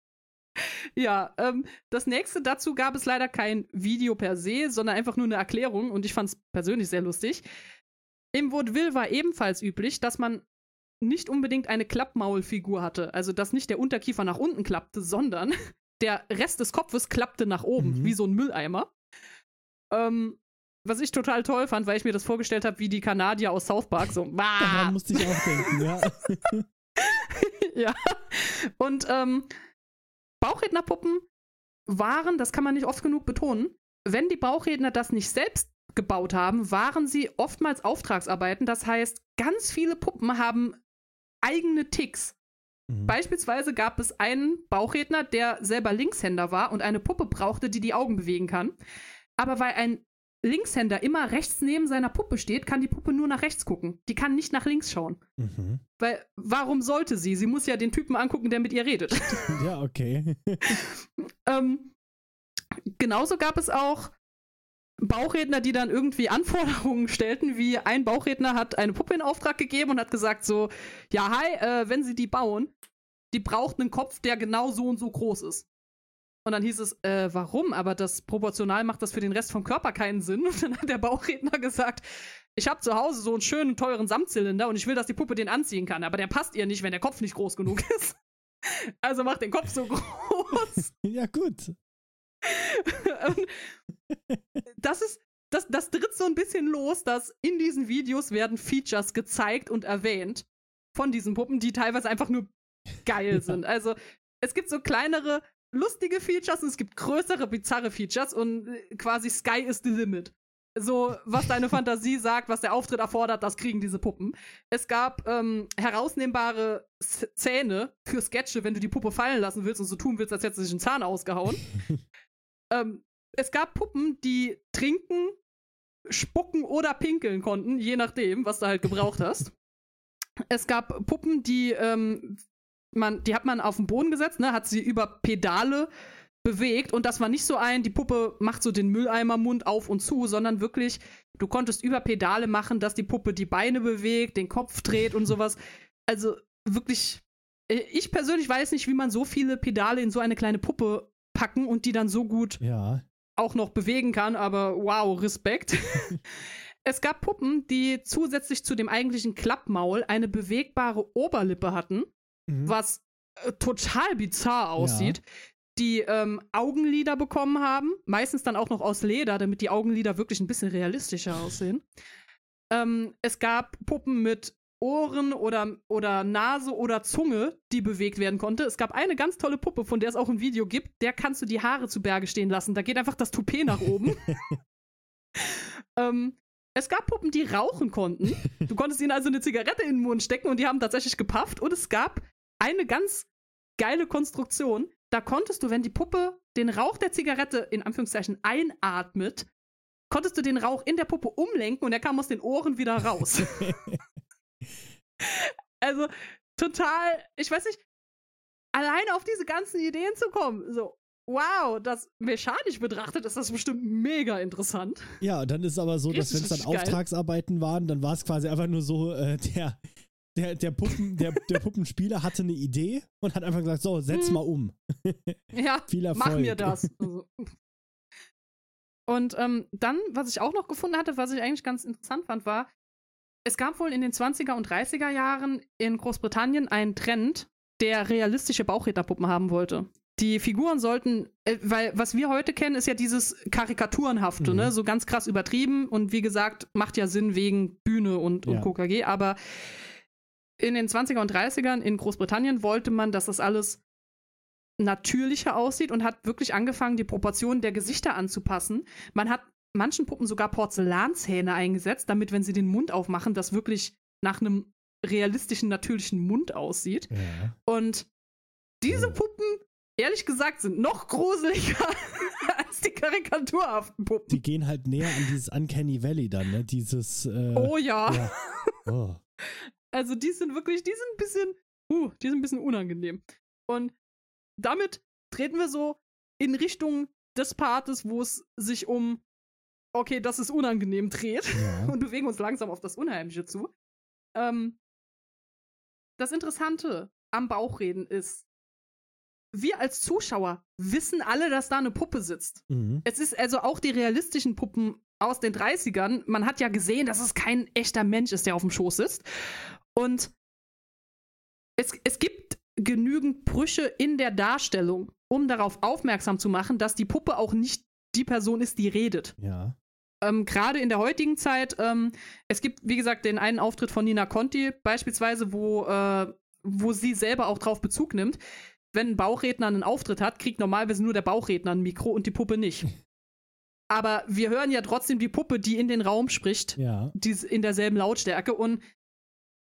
Ja, ähm, das nächste dazu gab es leider kein Video per se, sondern einfach nur eine Erklärung und ich fand es persönlich sehr lustig. Im Vaudeville war ebenfalls üblich, dass man nicht unbedingt eine Klappmaulfigur hatte, also dass nicht der Unterkiefer nach unten klappte, sondern [laughs] der Rest des Kopfes klappte nach oben, mhm. wie so ein Mülleimer. Ähm, was ich total toll fand, weil ich mir das vorgestellt habe, wie die Kanadier aus South Park so. [laughs] Daran musste ich auch denken, ja. [laughs] ja. Und ähm, Bauchrednerpuppen waren, das kann man nicht oft genug betonen, wenn die Bauchredner das nicht selbst gebaut haben, waren sie oftmals Auftragsarbeiten. Das heißt, ganz viele Puppen haben eigene Ticks. Mhm. Beispielsweise gab es einen Bauchredner, der selber Linkshänder war und eine Puppe brauchte, die die Augen bewegen kann. Aber weil ein Linkshänder immer rechts neben seiner Puppe steht, kann die Puppe nur nach rechts gucken. Die kann nicht nach links schauen. Mhm. Weil, warum sollte sie? Sie muss ja den Typen angucken, der mit ihr redet. [laughs] [laughs] Ja, okay. ähm, genauso gab es auch Bauchredner, die dann irgendwie Anforderungen stellten, wie ein Bauchredner hat eine Puppe in Auftrag gegeben und hat gesagt so, ja, hi, äh, wenn sie die bauen, die braucht einen Kopf, der genau so und so groß ist. Und dann hieß es, äh, warum? Aber das proportional macht das für den Rest vom Körper keinen Sinn. Und dann hat der Bauchredner gesagt, ich habe zu Hause so einen schönen, teuren Samtzylinder und ich will, dass die Puppe den anziehen kann. Aber der passt ihr nicht, wenn der Kopf nicht groß genug [laughs] ist. Also macht den Kopf so groß. [laughs] ja, gut. das ist, das, das tritt so ein bisschen los, dass in diesen Videos werden Features gezeigt und erwähnt von diesen Puppen, die teilweise einfach nur geil [laughs] ja. sind. Also es gibt so kleinere lustige Features und es gibt größere, bizarre Features und äh, quasi Sky is the limit. So, was deine Fantasie [laughs] sagt, was der Auftritt erfordert, das kriegen diese Puppen. Es gab ähm, herausnehmbare Zähne für Sketche, wenn du die Puppe fallen lassen willst und so tun willst, als hättest du sich einen Zahn ausgehauen. [laughs] ähm, es gab Puppen, die trinken spucken oder pinkeln konnten, je nachdem, was du halt gebraucht hast. Es gab Puppen, die ähm, man, die hat man auf den Boden gesetzt, ne, hat sie über Pedale bewegt und das war nicht so ein, die Puppe macht so den Mülleimermund auf und zu, sondern wirklich, du konntest über Pedale machen, dass die Puppe die Beine bewegt, den Kopf dreht und sowas. Also wirklich, äh, ich persönlich weiß nicht, wie man so viele Pedale in so eine kleine Puppe packen und die dann so gut Ja. auch noch bewegen kann, aber wow, Respekt. [laughs] es gab Puppen, die zusätzlich zu dem eigentlichen Klappmaul eine bewegbare Oberlippe hatten, Mhm. was äh, total bizarr aussieht. Die ähm, Augenlider bekommen haben, meistens dann auch noch aus Leder, damit die Augenlider wirklich ein bisschen realistischer aussehen. Ähm, es gab Puppen mit Ohren oder, oder Nase oder Zunge, die bewegt werden konnte. Es gab eine ganz tolle Puppe, von der es auch ein Video gibt. Der kannst du die Haare zu Berge stehen lassen. Da geht einfach das Toupet nach oben. [laughs] ähm, es gab Puppen, die rauchen konnten. Du konntest ihnen also eine Zigarette in den Mund stecken und die haben tatsächlich gepafft. Und es gab eine ganz geile Konstruktion. Da konntest du, wenn die Puppe den Rauch der Zigarette in Anführungszeichen einatmet, konntest du den Rauch in der Puppe umlenken und er kam aus den Ohren wieder raus. [laughs] also total, ich weiß nicht, alleine auf diese ganzen Ideen zu kommen, so, wow, das mechanisch betrachtet ist das bestimmt mega interessant. Ja, dann ist aber so, dass wenn es dann geil. Auftragsarbeiten waren, dann war es quasi einfach nur so, äh, der, der, der, Puppen, der, der Puppenspieler hatte eine Idee und hat einfach gesagt, so, setz Hm. mal um. [laughs] Ja, Viel Erfolg. mach mir das. Also. Und ähm, dann, was ich auch noch gefunden hatte, was ich eigentlich ganz interessant fand, war, es gab wohl in den 20er und 30er Jahren in Großbritannien einen Trend, der realistische Bauchrednerpuppen haben wollte. Die Figuren sollten, äh, weil was wir heute kennen, ist ja dieses Karikaturenhafte, Mhm. ne? So ganz krass übertrieben und wie gesagt, macht ja Sinn wegen Bühne und, und Ja. KKG, aber in den 20er und 30ern in Großbritannien wollte man, dass das alles natürlicher aussieht und hat wirklich angefangen, die Proportionen der Gesichter anzupassen. Man hat manchen Puppen sogar Porzellanzähne eingesetzt, damit, wenn sie den Mund aufmachen, das wirklich nach einem realistischen, natürlichen Mund aussieht. Ja. Und diese Oh. Puppen, ehrlich gesagt, sind noch gruseliger [laughs] als die karikaturhaften Puppen. Die gehen halt näher an dieses Uncanny Valley dann, ne? Dieses. Äh, oh ja. ja. Oh. [laughs] Also die sind wirklich, die sind ein bisschen, uh, die sind ein bisschen unangenehm. Und damit treten wir so in Richtung des Partes, wo es sich um, okay, das ist unangenehm dreht Ja. [laughs] und bewegen uns langsam auf das Unheimliche zu. Ähm, das Interessante am Bauchreden ist, wir als Zuschauer wissen alle, dass da eine Puppe sitzt. Mhm. Es ist also auch die realistischen Puppen aus den 30ern. Man hat ja gesehen, dass es kein echter Mensch ist, der auf dem Schoß sitzt. Und es, es gibt genügend Brüche in der Darstellung, um darauf aufmerksam zu machen, dass die Puppe auch nicht die Person ist, die redet. Ja. Ähm, Gerade in der heutigen Zeit, ähm, es gibt, wie gesagt, den einen Auftritt von Nina Conti beispielsweise, wo, äh, wo sie selber auch drauf Bezug nimmt. Wenn ein Bauchredner einen Auftritt hat, kriegt normalerweise nur der Bauchredner ein Mikro und die Puppe nicht. [laughs] Aber wir hören ja trotzdem die Puppe, die in den Raum spricht, Ja. die in derselben Lautstärke. Und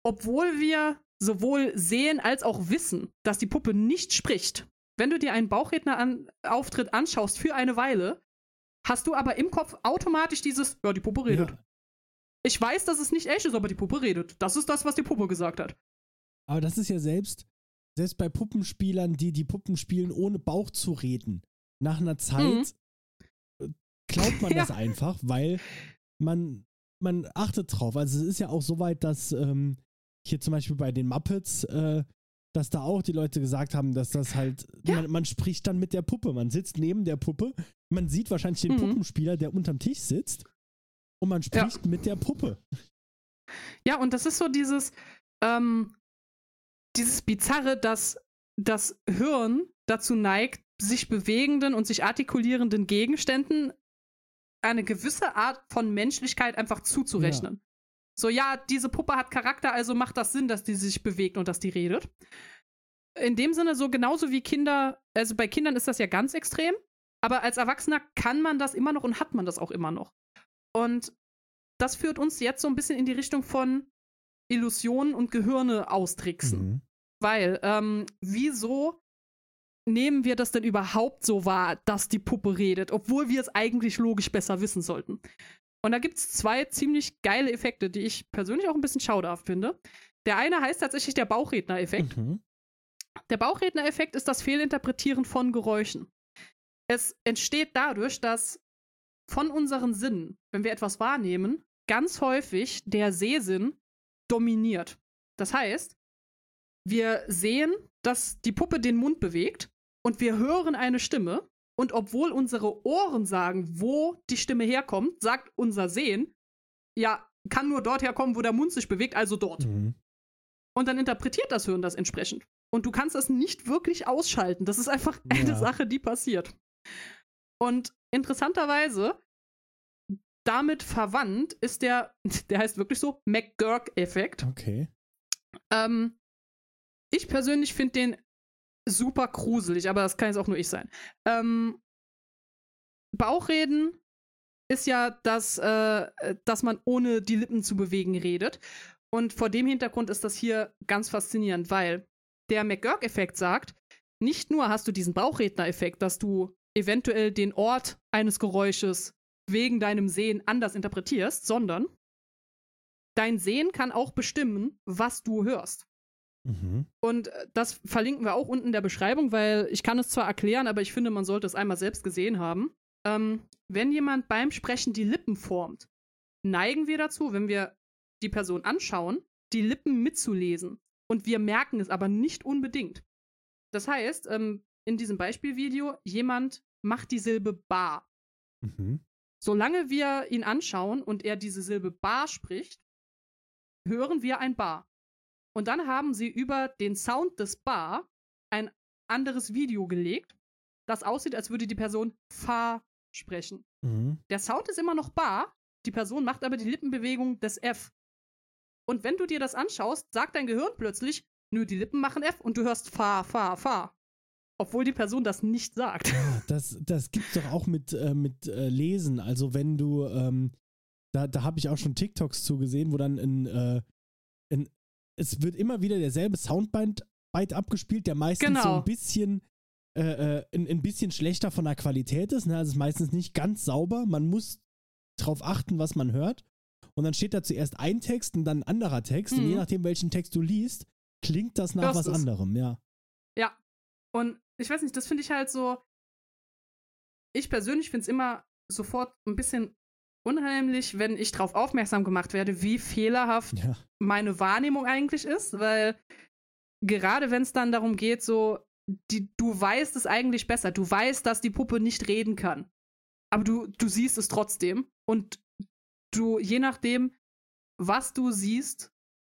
obwohl wir sowohl sehen als auch wissen, dass die Puppe nicht spricht, wenn du dir einen Bauchredner-Auftritt anschaust für eine Weile, hast du aber im Kopf automatisch dieses, ja, die Puppe redet. ja. Ich weiß, dass es nicht echt ist, aber die Puppe redet. Das ist das, was die Puppe gesagt hat. Aber das ist ja selbst, selbst bei Puppenspielern, die die Puppen spielen, ohne Bauch zu reden. Nach einer Zeit äh, glaubt man [laughs] Mhm. Ja. das einfach, weil man, man achtet drauf. Also es ist ja auch so weit, dass ähm, hier zum Beispiel bei den Muppets, äh, dass da auch die Leute gesagt haben, dass das halt, Ja. man, man spricht dann mit der Puppe. Man sitzt neben der Puppe, man sieht wahrscheinlich den Mhm. Puppenspieler, der unterm Tisch sitzt und man Ja. spricht mit der Puppe. Ja, und das ist so dieses, ähm, dieses Bizarre, dass das Hirn dazu neigt, sich bewegenden und sich artikulierenden Gegenständen eine gewisse Art von Menschlichkeit einfach zuzurechnen. So, ja, diese Puppe hat Charakter, also macht das Sinn, dass die sich bewegt und dass die redet. In dem Sinne, so genauso wie Kinder, also bei Kindern ist das ja ganz extrem, aber als Erwachsener kann man das immer noch und hat man das auch immer noch. Und das führt uns jetzt so ein bisschen in die Richtung von Illusionen und Gehirne austricksen. Mhm. Weil, ähm, wieso nehmen wir das denn überhaupt so wahr, dass die Puppe redet, obwohl wir es eigentlich logisch besser wissen sollten? Und da gibt es zwei ziemlich geile Effekte, die ich persönlich auch ein bisschen schauderhaft finde. Der eine heißt tatsächlich der Bauchredner-Effekt. Mhm. Der Bauchredner-Effekt ist das Fehlinterpretieren von Geräuschen. Es entsteht dadurch, dass von unseren Sinnen, wenn wir etwas wahrnehmen, ganz häufig der Sehsinn dominiert. Das heißt, wir sehen, dass die Puppe den Mund bewegt und wir hören eine Stimme. Und obwohl unsere Ohren sagen, wo die Stimme herkommt, sagt unser Sehen, ja, kann nur dort herkommen, wo der Mund sich bewegt, also dort. Mhm. Und dann interpretiert das Hirn das entsprechend. Und du kannst das nicht wirklich ausschalten. Das ist einfach [laughs] eine Ja. Sache, die passiert. Und interessanterweise, damit verwandt ist der, [laughs] der heißt wirklich so, McGurk-Effekt. Okay. Ähm, ich persönlich finde den super gruselig, aber das kann jetzt auch nur ich sein. Ähm, Bauchreden ist ja, dass, äh, dass man ohne die Lippen zu bewegen redet. Und vor dem Hintergrund ist das hier ganz faszinierend, weil der McGurk-Effekt sagt, nicht nur hast du diesen Bauchredner-Effekt, dass du eventuell den Ort eines Geräusches wegen deinem Sehen anders interpretierst, sondern dein Sehen kann auch bestimmen, was du hörst. Mhm. Und äh, das verlinken wir auch unten in der Beschreibung, weil ich kann es zwar erklären, aber ich finde, man sollte es einmal selbst gesehen haben. Ähm, wenn jemand beim Sprechen die Lippen formt, neigen wir dazu, wenn wir die Person anschauen, die Lippen mitzulesen. Und wir merken es aber nicht unbedingt. Das heißt, ähm, in diesem Beispielvideo, jemand macht die Silbe bar. Mhm. Solange wir ihn anschauen und er diese Silbe bar spricht, hören wir ein bar. Und dann haben sie über den Sound des bar ein anderes Video gelegt, das aussieht, als würde die Person fa sprechen. Mhm. Der Sound ist immer noch bar, die Person macht aber die Lippenbewegung des F. Und wenn du dir das anschaust, sagt dein Gehirn plötzlich, nö, die Lippen machen F und du hörst fa, fa, fa. Obwohl die Person das nicht sagt. Das, das gibt's doch auch mit, äh, mit äh, Lesen. Also wenn du, ähm, da, da habe ich auch schon TikToks zugesehen, wo dann in, äh, es wird immer wieder derselbe Soundbite Bite abgespielt, der meistens so Genau. ein bisschen, äh, äh, ein, ein bisschen schlechter von der Qualität ist. Ne? Also es ist meistens nicht ganz sauber. Man muss drauf achten, was man hört. Und dann steht da zuerst ein Text und dann ein anderer Text. Und Mhm. je nachdem, welchen Text du liest, klingt das nach Hörst was es. anderem, ja. Ja. Und ich weiß nicht, das finde ich halt so. Ich persönlich finde es immer sofort ein bisschen unheimlich, wenn ich darauf aufmerksam gemacht werde, wie fehlerhaft Ja. meine Wahrnehmung eigentlich ist, weil gerade wenn es dann darum geht, so, die, du weißt es eigentlich besser. Du weißt, dass die Puppe nicht reden kann. Aber du, du siehst es trotzdem. Und du, je nachdem, was du siehst,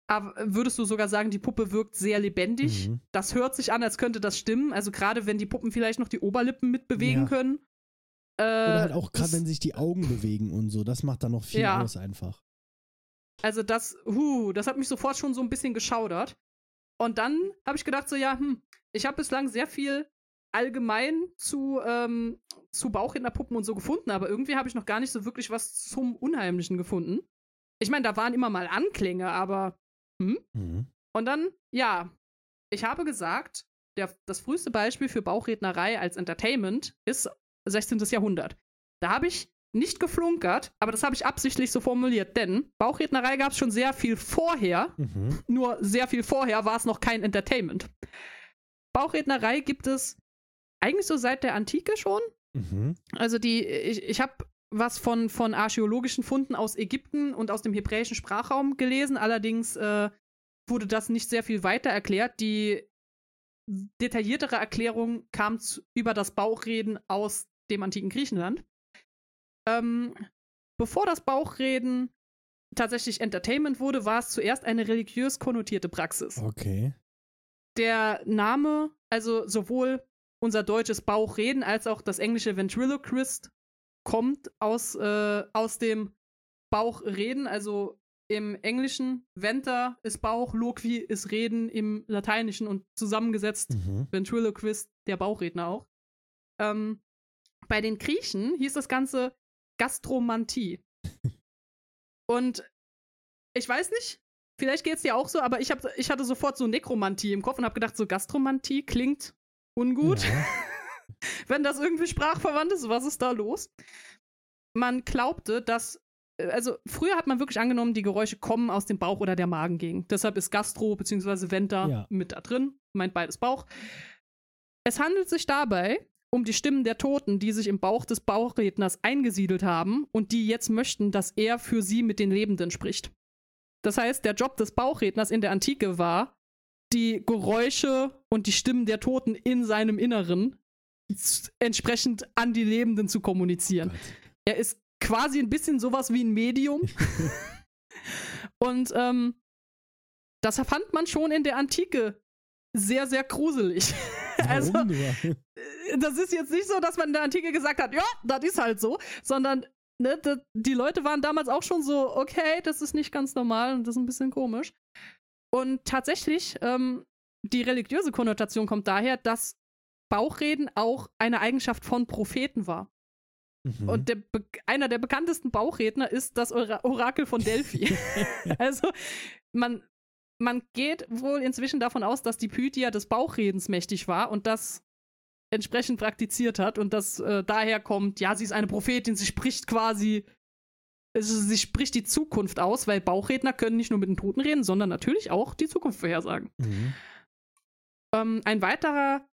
würdest du sogar sagen, die Puppe wirkt sehr lebendig. Mhm. Das hört sich an, als könnte das stimmen. Also gerade wenn die Puppen vielleicht noch die Oberlippen mitbewegen Ja. können. Äh, Oder halt auch gerade, wenn sich die Augen bewegen und so. Das macht dann noch viel Ja. aus einfach. Also das, huh, das hat mich sofort schon so ein bisschen geschaudert. Und dann habe ich gedacht, so ja, hm, ich habe bislang sehr viel allgemein zu, ähm, zu Bauchrednerpuppen und so gefunden, aber irgendwie habe ich noch gar nicht so wirklich was zum Unheimlichen gefunden. Ich meine, da waren immer mal Anklänge, aber Mhm. und dann, ja, ich habe gesagt, der, das früheste Beispiel für Bauchrednerei als Entertainment ist 16. Jahrhundert. Da habe ich nicht geflunkert, aber das habe ich absichtlich so formuliert, denn Bauchrednerei gab es schon sehr viel vorher, Mhm. nur sehr viel vorher war es noch kein Entertainment. Bauchrednerei gibt es eigentlich so seit der Antike schon. Mhm. Also die, ich, ich habe was von, von archäologischen Funden aus Ägypten und aus dem hebräischen Sprachraum gelesen. Allerdings äh, wurde das nicht sehr viel weiter erklärt. Die detailliertere Erklärung kam zu, über das Bauchreden aus dem antiken Griechenland. Ähm, bevor das Bauchreden tatsächlich Entertainment wurde, war es zuerst eine religiös konnotierte Praxis Okay. der Name, also sowohl unser deutsches Bauchreden als auch das englische Ventriloquist kommt aus, äh, aus dem Bauchreden, also im Englischen Venter ist Bauch, Loqui ist Reden im Lateinischen und zusammengesetzt Mhm. Ventriloquist, der Bauchredner auch. Ähm, bei den Griechen hieß das Ganze Gastromantie. [laughs] und ich weiß nicht, vielleicht geht es dir auch so, aber ich, hab, ich hatte sofort so Nekromantie im Kopf und habe gedacht, so Gastromantie klingt ungut. Ja. [laughs] Wenn das irgendwie sprachverwandt ist, was ist da los? Man glaubte, dass also früher hat man wirklich angenommen, die Geräusche kommen aus dem Bauch oder der Magengegend. Deshalb ist Gastro bzw. Venter Ja. mit da drin, meint beides Bauch. Es handelt sich dabei um die Stimmen der Toten, die sich im Bauch des Bauchredners eingesiedelt haben und die jetzt möchten, dass er für sie mit den Lebenden spricht. Das heißt, der Job des Bauchredners in der Antike war, die Geräusche und die Stimmen der Toten in seinem Inneren entsprechend an die Lebenden zu kommunizieren. Gott. Er ist quasi ein bisschen sowas wie ein Medium. [laughs] Und ähm, das fand man schon in der Antike sehr, sehr gruselig. [laughs] Also, äh, das ist jetzt nicht so, dass man in der Antike gesagt hat, ja, das ist halt so, sondern ne, da- die Leute waren damals auch schon so, okay, das ist nicht ganz normal und das ist ein bisschen komisch. Und tatsächlich, ähm, die religiöse Konnotation kommt daher, dass Bauchreden auch eine Eigenschaft von Propheten war. Mhm. Und der, einer der bekanntesten Bauchredner ist das Ora Orakel von Delphi. [laughs] also man, man geht wohl inzwischen davon aus, dass die Pythia des Bauchredens mächtig war und das entsprechend praktiziert hat und das äh, daher kommt, ja, sie ist eine Prophetin, sie spricht quasi, also sie spricht die Zukunft aus, weil Bauchredner können nicht nur mit den Toten reden, sondern natürlich auch die Zukunft vorhersagen. Mhm. Ähm, ein weiterer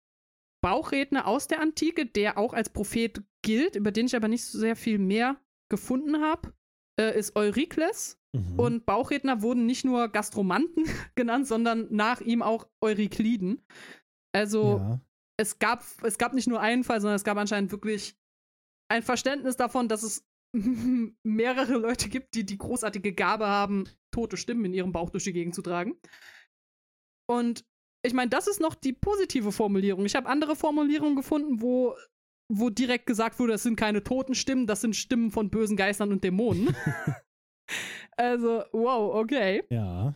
Bauchredner aus der Antike, der auch als Prophet gilt, über den ich aber nicht so sehr viel mehr gefunden habe, äh, ist Eurykles. Mhm. Und Bauchredner wurden nicht nur Gastromanten [laughs] genannt, sondern nach ihm auch Eurykliden. Also ja. es, gab, es gab nicht nur einen Fall, sondern es gab anscheinend wirklich ein Verständnis davon, dass es [laughs] mehrere Leute gibt, die die großartige Gabe haben, tote Stimmen in ihrem Bauch durch die Gegend zu tragen. Und ich meine, das ist noch die positive Formulierung. Ich habe andere Formulierungen gefunden, wo, wo direkt gesagt wurde, das sind keine toten Stimmen, das sind Stimmen von bösen Geistern und Dämonen. [laughs] also, wow, okay. Ja.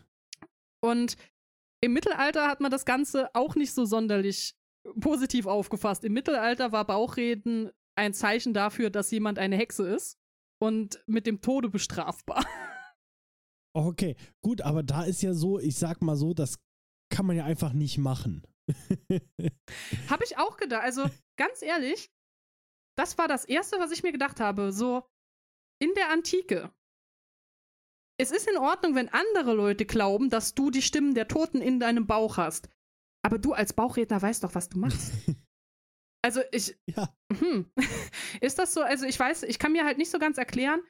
Und im Mittelalter hat man das Ganze auch nicht so sonderlich positiv aufgefasst. Im Mittelalter war Bauchreden ein Zeichen dafür, dass jemand eine Hexe ist und mit dem Tode bestrafbar. [laughs] Okay, gut, aber da ist ja so, ich sag mal so, das kann man ja einfach nicht machen. [laughs] habe ich auch gedacht. Also ganz ehrlich, das war das Erste, was ich mir gedacht habe. So in der Antike. Es ist in Ordnung, wenn andere Leute glauben, dass du die Stimmen der Toten in deinem Bauch hast. Aber du als Bauchredner weißt doch, was du machst. [laughs] Also ich, ja. Hm. [laughs] Ist das so? Also ich weiß, ich kann mir halt nicht so ganz erklären.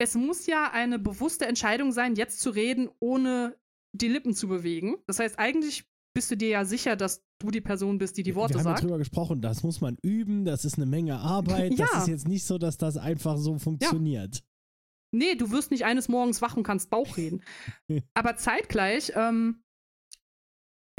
Es muss ja eine bewusste Entscheidung sein, jetzt zu reden, ohne die Lippen zu bewegen. Das heißt, eigentlich bist du dir ja sicher, dass du die Person bist, die die Worte Wir haben ja sagt. drüber gesprochen, das muss man üben, das ist eine Menge Arbeit. [laughs] Das Ja. ist jetzt nicht so, dass das einfach so funktioniert. Nee, du wirst nicht eines Morgens wach und kannst Bauch reden. [laughs] Aber zeitgleich, ähm,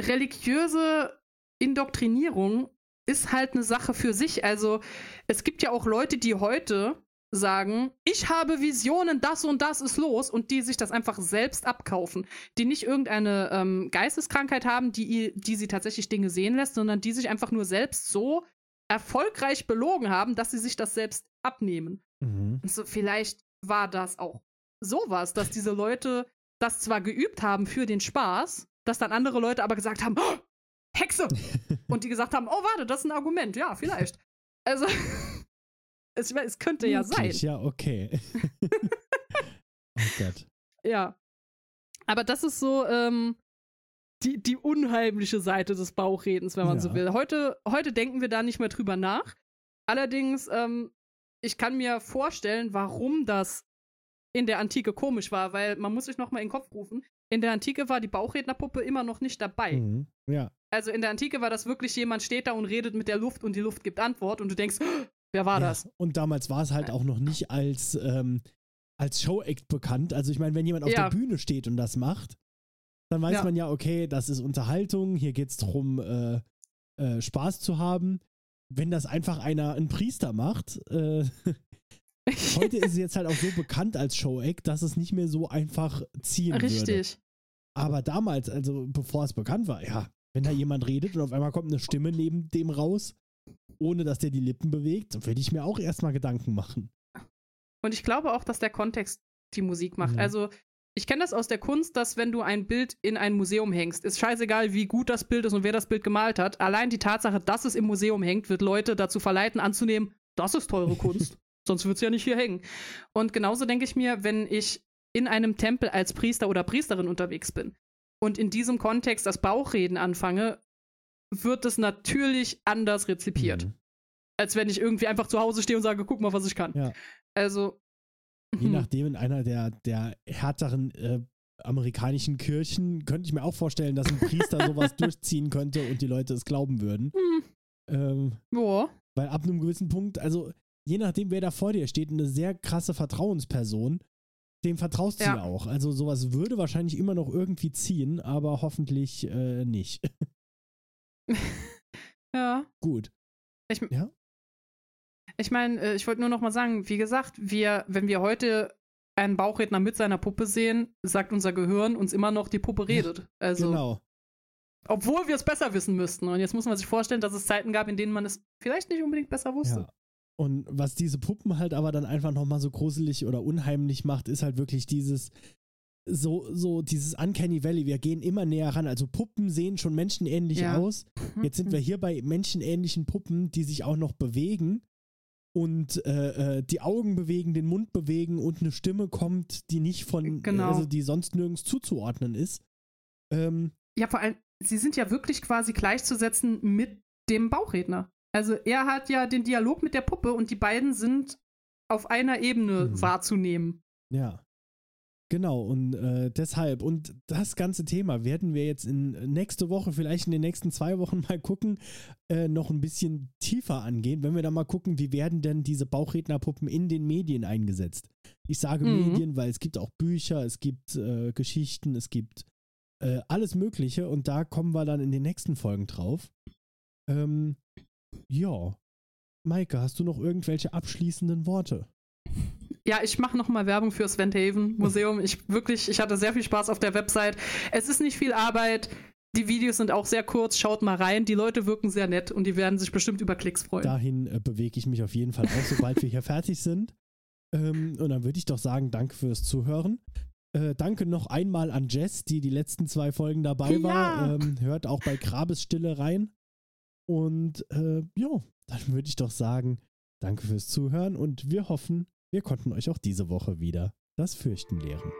religiöse Indoktrinierung ist halt eine Sache für sich. Also es gibt ja auch Leute, die heute sagen, ich habe Visionen, das und das ist los und die sich das einfach selbst abkaufen, die nicht irgendeine ähm, Geisteskrankheit haben, die, die sie tatsächlich Dinge sehen lässt, sondern die sich einfach nur selbst so erfolgreich belogen haben, dass sie sich das selbst abnehmen. Mhm. Also vielleicht war das auch sowas, dass diese Leute das zwar geübt haben für den Spaß, dass dann andere Leute aber gesagt haben, oh, Hexe! [laughs] Und die gesagt haben, oh, warte, das ist ein Argument. Ja, vielleicht. Also, [laughs] es, es könnte ja sein. Ja, okay. [laughs] oh Gott. Ja. Aber das ist so ähm, die, die unheimliche Seite des Bauchredens, wenn man Ja. so will. Heute, heute denken wir da nicht mehr drüber nach. Allerdings, ähm, ich kann mir vorstellen, warum das in der Antike komisch war, weil man muss sich noch mal in den Kopf rufen. In der Antike war die Bauchrednerpuppe immer noch nicht dabei. Mhm. Ja. Also in der Antike war das wirklich jemand steht da und redet mit der Luft und die Luft gibt Antwort und du denkst, "Oh, wer war ja. das? Und damals war es halt auch noch nicht als, ähm, als Show-Act bekannt. Also ich meine, wenn jemand auf Ja. der Bühne steht und das macht, dann weiß Ja. man ja, okay, das ist Unterhaltung, hier geht es darum, äh, äh, Spaß zu haben. Wenn das einfach einer, ein Priester macht, äh, [laughs] heute ist es jetzt halt auch so bekannt als Show-Act, dass es nicht mehr so einfach ziehen würde. Richtig. Aber damals, also bevor es bekannt war, ja, wenn da jemand redet und auf einmal kommt eine Stimme neben dem raus, ohne dass der die Lippen bewegt, dann würde ich mir auch erstmal Gedanken machen. Und ich glaube auch, dass der Kontext die Musik macht. Mhm. Also, ich kenne das aus der Kunst, dass wenn du ein Bild in ein Museum hängst, ist scheißegal, wie gut das Bild ist und wer das Bild gemalt hat. Allein die Tatsache, dass es im Museum hängt, wird Leute dazu verleiten, anzunehmen, das ist teure Kunst. [laughs] Sonst würde es ja nicht hier hängen. Und genauso denke ich mir, wenn ich in einem Tempel als Priester oder Priesterin unterwegs bin und in diesem Kontext das Bauchreden anfange, wird es natürlich anders rezipiert. Mhm. Als wenn ich irgendwie einfach zu Hause stehe und sage, guck mal, was ich kann. Ja. Also. Je hm, nachdem, in einer der, der härteren äh, amerikanischen Kirchen könnte ich mir auch vorstellen, dass ein Priester [laughs] sowas durchziehen könnte und die Leute es glauben würden. hm, Ähm, Boah. weil ab einem gewissen Punkt, also je nachdem, wer da vor dir steht, eine sehr krasse Vertrauensperson, dem vertraust du Ja. ja auch. Also sowas würde wahrscheinlich immer noch irgendwie ziehen, aber hoffentlich äh, nicht. [laughs] [laughs] Ja. Gut. Ich, Ja? ich meine, äh, ich wollte nur noch mal sagen, wie gesagt, wir, wenn wir heute einen Bauchredner mit seiner Puppe sehen, sagt unser Gehirn uns immer noch, die Puppe redet. [laughs] Also, Genau. obwohl wir es besser wissen müssten. Und jetzt muss man sich vorstellen, dass es Zeiten gab, in denen man es vielleicht nicht unbedingt besser wusste. Ja. Und was diese Puppen halt aber dann einfach nochmal so gruselig oder unheimlich macht, ist halt wirklich dieses, so, so dieses Uncanny Valley. Wir gehen immer näher ran. Also Puppen sehen schon menschenähnlich Ja. aus. Jetzt sind wir hier bei menschenähnlichen Puppen, die sich auch noch bewegen und äh, äh, die Augen bewegen, den Mund bewegen und eine Stimme kommt, die nicht von, Genau. also die sonst nirgends zuzuordnen ist. Ähm, Ja, vor allem, sie sind ja wirklich quasi gleichzusetzen mit dem Bauchredner. Also er hat ja den Dialog mit der Puppe und die beiden sind auf einer Ebene Mhm. wahrzunehmen. Ja. Genau, und äh, deshalb, und das ganze Thema werden wir jetzt in nächste Woche, vielleicht in den nächsten zwei Wochen [laughs] mal gucken, äh, noch ein bisschen tiefer angehen, wenn wir dann mal gucken, wie werden denn diese Bauchrednerpuppen in den Medien eingesetzt. Ich sage Mhm. Medien, weil es gibt auch Bücher, es gibt äh, Geschichten, es gibt äh, alles Mögliche und da kommen wir dann in den nächsten Folgen drauf. Ähm, ja. Maike, hast du noch irgendwelche abschließenden Worte? Ja, ich mache nochmal Werbung fürs Wendhaven Museum. Ich wirklich, ich hatte sehr viel Spaß auf der Website. Es ist nicht viel Arbeit. Die Videos sind auch sehr kurz. Schaut mal rein. Die Leute wirken sehr nett und die werden sich bestimmt über Klicks freuen. Dahin äh, bewege ich mich auf jeden Fall auch, sobald wir hier fertig sind. Ähm, und dann würde ich doch sagen, danke fürs Zuhören. Äh, danke noch einmal an Jess, die die letzten zwei Folgen dabei war. Ja. Ähm, hört auch bei Grabesstille rein. Und äh, ja, dann würde ich doch sagen, danke fürs Zuhören und wir hoffen, wir konnten euch auch diese Woche wieder das Fürchten lehren.